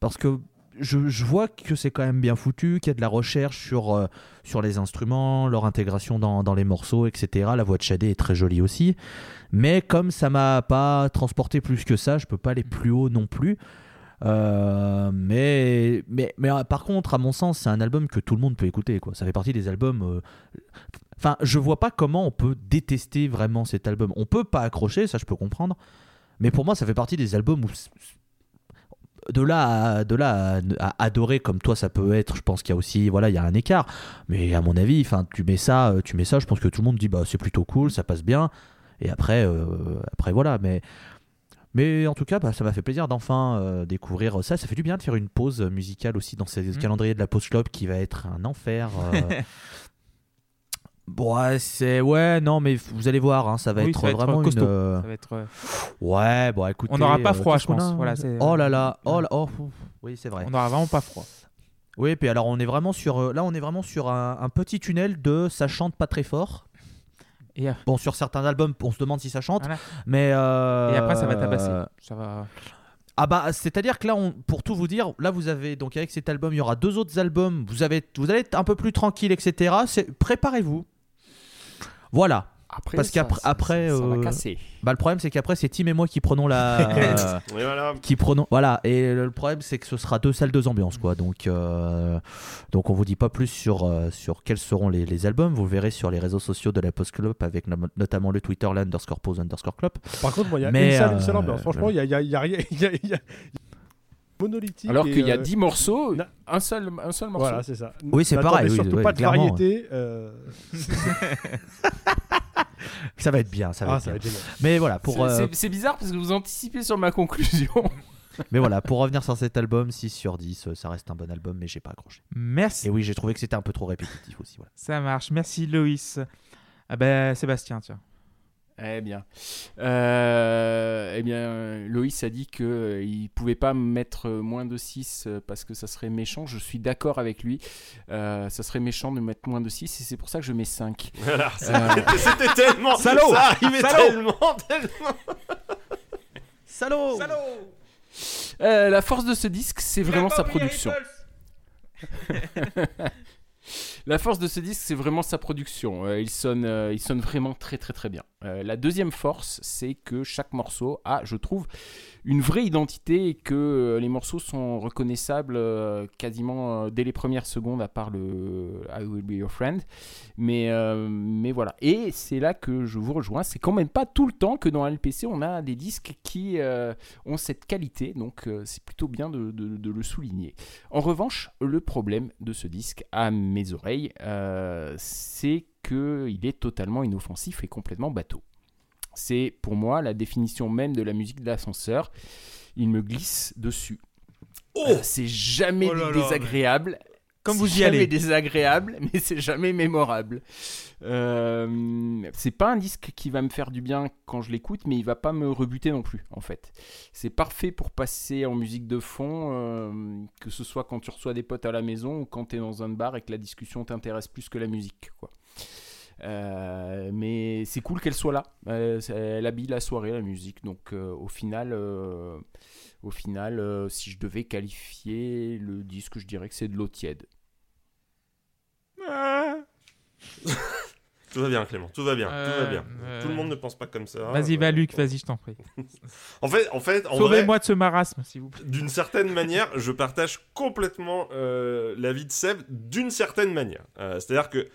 parce que je, je vois que c'est quand même bien foutu, qu'il y a de la recherche sur, euh, sur les instruments, leur intégration dans, dans les morceaux, etc. La voix de Shadé est très jolie aussi. Mais comme ça m'a pas transporté plus que ça, je peux pas aller plus haut non plus. Euh, mais, mais, mais euh, par contre, à mon sens, c'est un album que tout le monde peut écouter. Quoi. Ça fait partie des albums. euh, Enfin, je vois pas comment on peut détester vraiment cet album. On peut pas accrocher, ça je peux comprendre. Mais pour moi, ça fait partie des albums où de là à, de là à, adorer comme toi ça peut être je pense qu'il y a aussi voilà il y a un écart mais à mon avis enfin tu mets ça tu mets ça je pense que tout le monde dit bah c'est plutôt cool ça passe bien et après après voilà mais mais en tout cas bah, ça m'a fait plaisir d'enfin euh, découvrir ça ça fait du bien de faire une pause musicale aussi dans ce Mhm. calendrier de la pause club qui va être un enfer euh. Bon, ouais, c'est ouais, non, mais vous allez voir, hein, ça va Oui, être ça va être vraiment costaud. une. euh, Ça va être. euh, Ouais, bon, écoutez. On n'aura pas froid, je pense. a Voilà, c'est- oh là là, oh là, oh, oui, c'est vrai. On n'aura vraiment pas froid. Oui, puis alors on est vraiment sur là on est vraiment sur un, un petit tunnel de ça chante pas très fort. Bon sur certains albums on se demande si ça chante, Voilà. mais euh, et après, ça va tabasser. Ça va... Ah bah c'est-à-dire que là on, pour tout vous dire, là vous avez donc avec cet album il y aura deux autres albums, vous avez vous allez être un peu plus tranquille etc. C'est préparez-vous. Voilà. Après, Parce qu'après- ça- après, ça, ça va euh, casser. Bah le problème c'est qu'après c'est Tim et moi qui prenons la Et voilà. qui prenons voilà et le problème c'est que ce sera deux salles deux ambiances quoi donc euh, donc on vous dit pas plus sur euh, sur quels seront les, les albums vous le verrez sur les réseaux sociaux de la Post Club avec no- notamment le Twitter là, underscore pose underscore club Par contre, moi, il y a Mais, une seule, une seule euh, ambiance. Franchement, il y a, il y a- y a rien. il y a- il y a- Monolithique. Alors qu'il y a euh, 10 morceaux, na- un seul, un seul morceau. Voilà, c'est ça. Oui, c'est pareil, oui, surtout ouais, pas de variété. euh, ça va être bien ça va Ah, être ça va bien. être mais voilà pour C'est- euh, c'est- C'est bizarre parce que vous anticipez sur ma conclusion. mais voilà pour revenir sur cet album 6 sur 10 euh, ça reste un bon album mais j'ai pas accroché Merci. et oui j'ai trouvé que c'était un peu trop répétitif aussi voilà Ça marche. Merci, Loïs. Ah ben, Sébastien, tiens. Eh bien, Euh, eh bien, Loïs a dit que euh, il pouvait pas mettre moins de 6 euh, parce que ça serait méchant. Je suis d'accord avec lui. Euh, ça serait méchant de mettre moins de 6 et c'est pour ça que je mets 5. Voilà, Euh, c'était tellement. Salaud Ça arrivait Salaud tellement, tellement. salaud Euh, la force de ce disque, c'est vraiment sa production. La force de ce disque, c'est vraiment sa production. Euh, il, sonne, euh, il sonne vraiment très très très bien. Euh, la deuxième force, c'est que chaque morceau a, je trouve, une vraie identité et que les morceaux sont reconnaissables quasiment dès les premières secondes, à part le I Will Be Your Friend. Mais, mais voilà. Et c'est là que je vous rejoins. C'est quand même pas tout le temps que dans LPC, on a des disques qui ont cette qualité. Donc c'est plutôt bien de le souligner. En revanche, le problème de ce disque, à mes oreilles, euh, c'est qu'il est totalement inoffensif et complètement bateau. C'est pour moi la définition même de la musique d'ascenseur. Il me glisse dessus. Euh, c'est jamais Oh là là, désagréable. Comme C'est vous y jamais allez. désagréable, mais c'est jamais mémorable. Euh, c'est pas un disque qui va me faire du bien quand je l'écoute, mais il va pas me rebuter non plus, en fait. C'est parfait pour passer en musique de fond, euh, que ce soit quand tu reçois des potes à la maison ou quand tu es dans un bar et que la discussion t'intéresse plus que la musique, quoi. Euh, mais c'est cool qu'elle soit là. Euh, elle habille la soirée, la musique. Donc euh, au final, euh, au final, euh, si je devais qualifier le disque, je dirais que c'est de l'eau tiède. Tout va bien, Clément. Tout va bien. tout va bien. euh, Tout le monde ne pense pas comme ça. Vas-y, Euh, va, Luc, vas-y, je t'en prie. En fait, en fait, en Sauvez-moi de ce marasme, s'il vous plaît. d'une certaine manière, je partage complètement euh, l'avis de Seb d'une certaine manière. Euh, C'est-à-dire que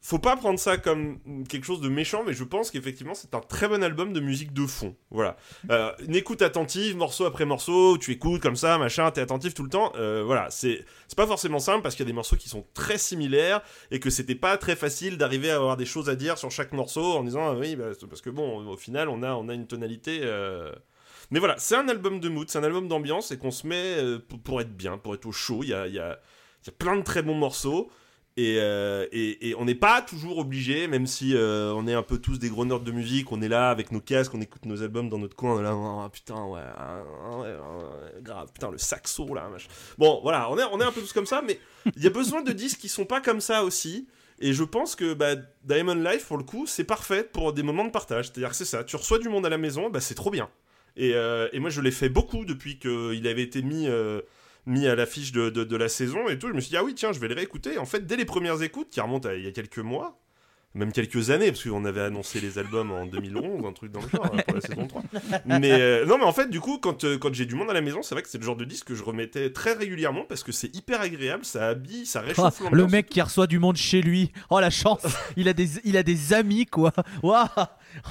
faut pas prendre ça comme quelque chose de méchant, mais je pense qu'effectivement c'est un très bon album de musique de fond. Voilà, Euh, une écoute attentive, morceau après morceau, tu écoutes comme ça, machin, t'es attentif tout le temps. Euh, voilà, c'est c'est pas forcément simple parce qu'il y a des morceaux qui sont très similaires et que c'était pas très facile d'arriver à avoir des choses à dire sur chaque morceau en disant ah oui bah, parce que bon au final on a on a une tonalité. euh, mais voilà, c'est un album de mood, c'est un album d'ambiance et qu'on se met pour, pour être bien, pour être au chaud. Il y a, il y, a, y a plein de très bons morceaux. Et, euh, et, on n'est pas toujours obligé, même si euh, on est un peu tous des gros nerds de musique, on est là avec nos casques, on écoute nos albums dans notre coin, on est là, Ah, putain, ouais, ah, ouais, ouais, grave, putain, le saxo là, machin. Bon, voilà, on est, on est un peu tous comme ça, mais il y a besoin de disques qui sont pas comme ça aussi. Et je pense que bah, Diamond Life, pour le coup, c'est parfait pour des moments de partage. C'est-à-dire que c'est ça, tu reçois du monde à la maison, bah, c'est trop bien. Et, euh, et moi, je l'ai fait beaucoup depuis qu'il avait été mis, mis à l'affiche de, la saison et tout. Je me suis dit, ah oui, tiens, je vais le réécouter. En fait, dès les premières écoutes, qui remontent à il y a quelques mois, même quelques années, parce qu'on avait annoncé les albums en 2011, un truc dans le genre, hein, pour la saison 3. Mais euh, non, mais en fait, du coup, quand, euh, quand j'ai du monde à la maison, c'est vrai que c'est le genre de disque que je remettais très régulièrement parce que c'est hyper agréable, ça habille, ça Ah, réchauffe le l'ambiance. mec qui reçoit du monde chez lui. Oh la chance. il a des il a des amis quoi. Waouh.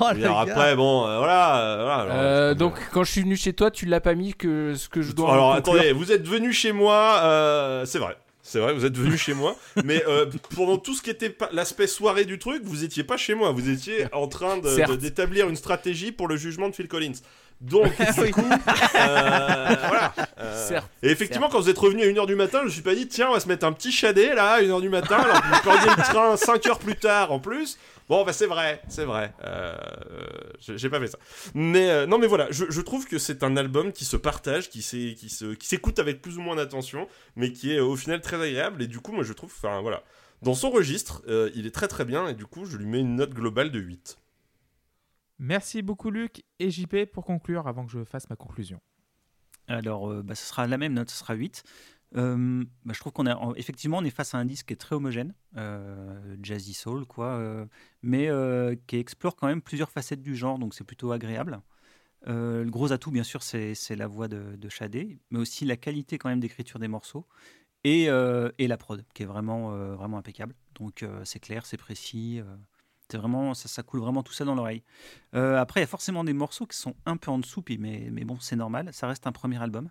Oh, Et le alors gars. après, bon, euh, voilà. voilà alors, c'est- donc quand je suis venu chez toi, tu l'as pas mis que ce que je dois. Alors attendez, vous êtes venu chez moi, euh, c'est vrai. C'est vrai, vous êtes venu chez moi, mais euh, pendant tout ce qui était l'aspect soirée du truc, vous étiez pas chez moi, vous étiez en train d'établir une stratégie pour le jugement de Phil Collins. Donc, du coup, euh, voilà. Euh, Certes, et effectivement, quand vous êtes revenu à 1h du matin, je me suis pas dit, tiens, on va se mettre un petit chadet là, à 1h du matin, alors que le train 5 heures plus tard en plus. Bon, bah c'est vrai, c'est vrai. Euh, j'ai pas fait ça. Mais euh, non, mais voilà, je, je trouve que c'est un album qui se partage, qui s'écoute avec plus ou moins d'attention, mais qui est au final très agréable. Et du coup, moi, je trouve, enfin voilà, dans son registre, euh, il est très très bien. Et du coup, je lui mets une note globale de 8. Merci beaucoup Luc et JP pour conclure avant que je fasse ma conclusion. Alors, euh, bah, ce sera la même note, ce sera 8. Euh, bah, je trouve qu'on effectivement on est face à un disque qui est très homogène, euh, jazzy soul quoi, mais qui explore quand même plusieurs facettes du genre, donc c'est plutôt agréable. Le gros atout bien sûr c'est la voix de, de Shadé, mais aussi la qualité quand même d'écriture des morceaux et, et la prod qui est vraiment vraiment impeccable. Donc c'est clair, c'est précis, c'est vraiment ça, ça coule vraiment tout ça dans l'oreille. Euh, après il y a forcément des morceaux qui sont un peu en dessous, puis, mais mais bon c'est normal, ça reste un premier album.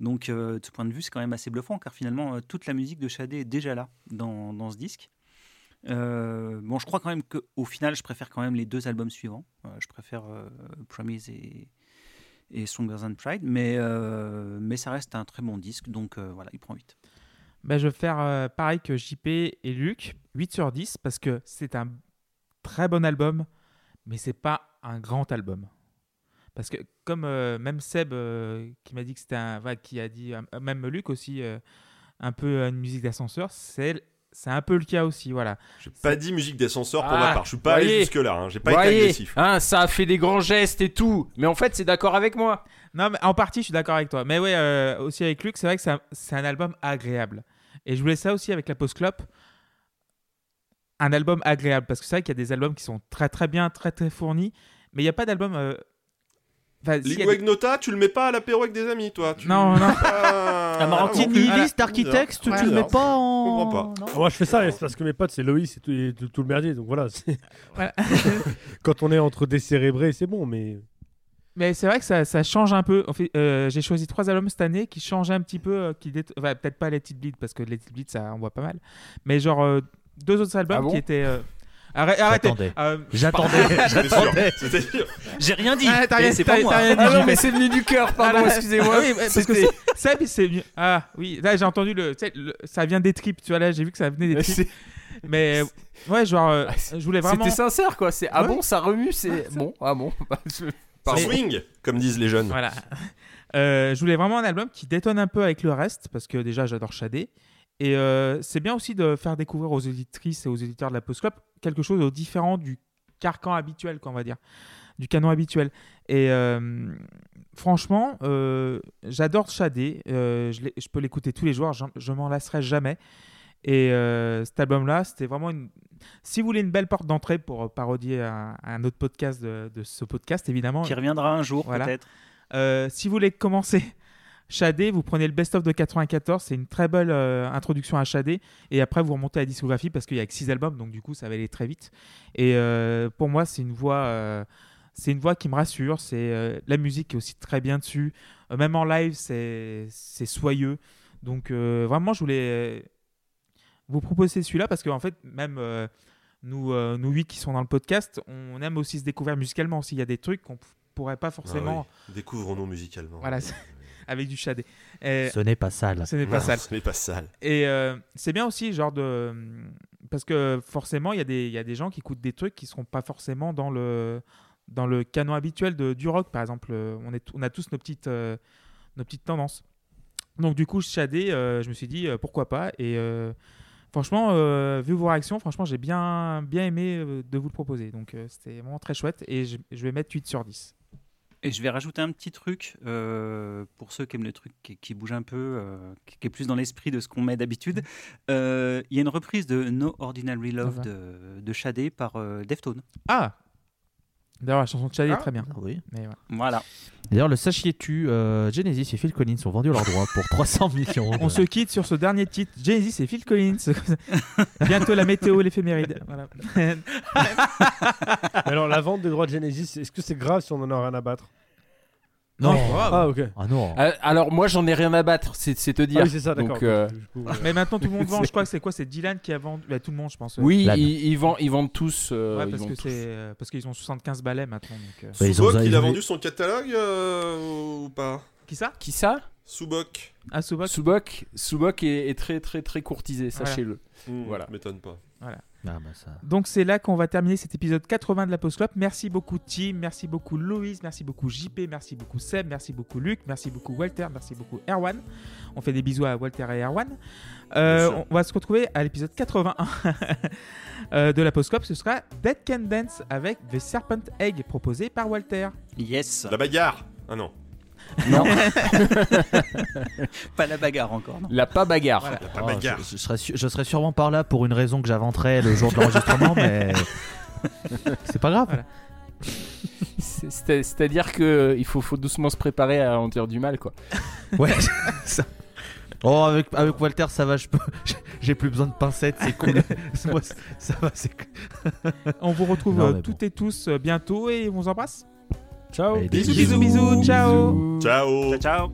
Donc, euh, de ce point de vue, c'est quand même assez bluffant, car finalement, euh, toute la musique de Shadé est déjà là dans, dans ce disque. Bon, je crois quand même qu'au final, je préfère quand même les deux albums suivants. Je préfère Promise et, et Stronger Than Pride, mais, mais ça reste un très bon disque, donc voilà, il prend 8. Ben, je vais faire pareil que JP et Luc, 8 sur 10, parce que c'est un très bon album, mais c'est pas un grand album. Parce que comme euh, même Seb euh, qui m'a dit que c'était un... qui a dit, euh, même Luc aussi, euh, un peu une musique d'ascenseur, c'est c'est un peu le cas aussi, voilà. J'ai pas dit musique d'ascenseur pour Ah, ma part. Je suis pas allé voyez. jusque là. Hein. J'ai pas été agressif. hein, ça a fait des grands gestes et tout, mais en fait c'est d'accord avec moi. Non, mais en partie, je suis d'accord avec toi. Mais ouais, euh, aussi avec Luc, c'est vrai que c'est un, un album agréable. Et je voulais ça aussi avec la Post Clop. Un album agréable. Parce que c'est vrai qu'il y a des albums qui sont très très bien, très très fournis. Mais il n'y a pas d'album. euh, enfin, si, Lingua des- Ignota, tu le mets pas à l'apéro avec des amis, toi. Tu... Non, non. Ah, Un Marantini. bon. Petite Voilà. liste d'architectes, tu le mets pas Je en. comprends pas. Non Moi, je fais ça, c'est parce que mes potes, c'est Loïs et tout, et tout, tout le merdier. Donc voilà, quand on est entre décérébrés, c'est bon, mais. Mais c'est vrai que ça, ça change un peu. En fait, euh, j'ai choisi trois albums cette année qui changent un petit peu. euh, qui dét- enfin, peut-être pas Let It Bleed parce que Let It Bleed, ça on voit pas mal. Mais genre euh, deux autres albums Ah bon qui étaient. euh, arrête- arrêtez. J'attendais. Euh, J'attendais. J'ai rien dit, Ah, rien- c'est pas moi. rien dit, Ah non, mais c'est venu du cœur, pardon, Ah, excusez-moi. ah oui, parce que ça, puis c'est venu. Ah oui, là j'ai entendu le, Ça vient des tripes, tu vois, là j'ai vu que ça venait des tripes. Mais ouais, genre, euh, je voulais vraiment. C'était sincère quoi, c'est ah Ouais. bon, ça remue, c'est bon, ah bon. Bah, Pardon. swing, comme disent les jeunes. Voilà. Euh, je voulais vraiment un album qui détonne un peu avec le reste, parce que déjà j'adore Shadé. Et euh, c'est bien aussi de faire découvrir aux éditrices et aux éditeurs de la Post Club quelque chose de différent du carcan habituel, qu'on va dire, du canon habituel. Et euh, franchement, euh, j'adore Shadé. Je, je peux l'écouter tous les jours, j'en- je m'en lasserai jamais. Et cet album-là, c'était vraiment une. Si vous voulez une belle porte d'entrée pour parodier un, un autre podcast de, de ce podcast, évidemment, Qui reviendra un jour, Voilà. peut-être. si vous voulez commencer Shadé, vous prenez le best-of de 94, c'est une très belle euh, introduction à Shadé, et après vous remontez à la discographie parce qu'il y a que 6 albums, donc du coup ça va aller très vite. Et euh, pour moi, c'est une voix, euh, c'est une voix qui me rassure. C'est la musique est aussi très bien dessus, même en live, c'est soyeux. Donc vraiment, je voulais vous proposer celui-là parce qu'en fait, même nous, nous huit qui sont dans le podcast, on aime aussi se découvrir musicalement. S'il y a des trucs qu'on pourrait pas forcément Ah oui. Découvrons-nous musicalement. Voilà, avec du Shadé. Et Ce n'est pas sale. ce n'est pas Non, sale. Ce n'est pas sale. Et euh, c'est bien aussi, genre de. Parce que forcément, il y, a des- il y a des gens qui écoutent des trucs qui ne seront pas forcément dans le, dans le canon habituel de, du rock, par exemple. Euh, On, est, on a tous nos petites, euh, nos petites tendances. Donc, du coup, Shadé, euh, je me suis dit euh, pourquoi pas. Et euh, franchement, euh, vu vos réactions, franchement, j'ai bien, bien aimé euh, de vous le proposer. Donc, euh, c'était vraiment très chouette. Et je, je vais mettre 8 sur 10. Et je vais rajouter un petit truc euh, pour ceux qui aiment le truc qui, qui bouge un peu, euh, qui, qui est plus dans l'esprit de ce qu'on met d'habitude. Euh, Il y a une reprise de No Ordinary Love va. de, de Shadé par Deftone. Ah D'ailleurs, la chanson de Shadé est très bien. Ah Oui. Mais voilà. Voilà. D'ailleurs, le sachiez-tu, euh, Genesis et Phil Collins ont vendu leurs droits pour 300 millions. On se quitte sur ce dernier titre. Genesis et Phil Collins. Bientôt la météo, l'éphéméride. Voilà. Alors, la vente des droits de Genesis, est-ce que c'est grave si on en a rien à battre? Non. Ah, Ah, ok. Ah non. Euh, alors moi j'en ai rien à battre, c'est c'est te dire. Ah oui, c'est ça, d'accord. Donc, euh, Du coup, euh, Mais maintenant tout le monde vend, je crois que c'est quoi C'est Dylan qui a vendu. Bah, tout le monde, je pense. oui, Lan. ils, ils vendent, ils vendent tous. euh, Ouais, ils parce vendent que tous. c'est euh, parce qu'ils ont 75 balais maintenant. Donc, euh. Bah, ils ont- Subok, il a vendu son catalogue euh, ou pas? Qui ça? Qui ça? Subok. Ah, Subok? Subok, Subok est, est très très très courtisé, Voilà. sachez-le. Hmm, Voilà. M'étonne pas. Ah, bah, ça. Donc c'est là qu'on va terminer cet épisode 80 de la Post Club. Merci beaucoup Tim, merci beaucoup Loïs, merci beaucoup JP, merci beaucoup Seb, merci beaucoup Luc, merci beaucoup Walter, merci beaucoup Erwan. On fait des bisous à Walter et Erwan. Euh, on va se retrouver à l'épisode 81 euh, de la Post Club. Ce sera Dead Can Dance avec The Serpent Egg proposé par Walter. Yes. La bagarre Ah non. Non, Pas la bagarre encore, non. la pas bagarre. Voilà. La Oh, bagarre. je, je serais su- je serais sûrement par là pour une raison que j'inventerais le jour de l'enregistrement, mais c'est pas grave. Voilà. C'est-à-dire que euh, il faut, faut doucement se préparer à en dire du mal, quoi. Ouais. ça- Oh, avec, avec Walter, ça va, je peux- j'ai plus besoin de pincettes, c'est cool. Moi, ça va, c'est. On vous retrouve Non, euh, toutes bon. et tous euh, bientôt et on vous embrasse. Ciao. Allez, des Bisous, bisous, bisous, ciao. Ciao Ciao, ciao.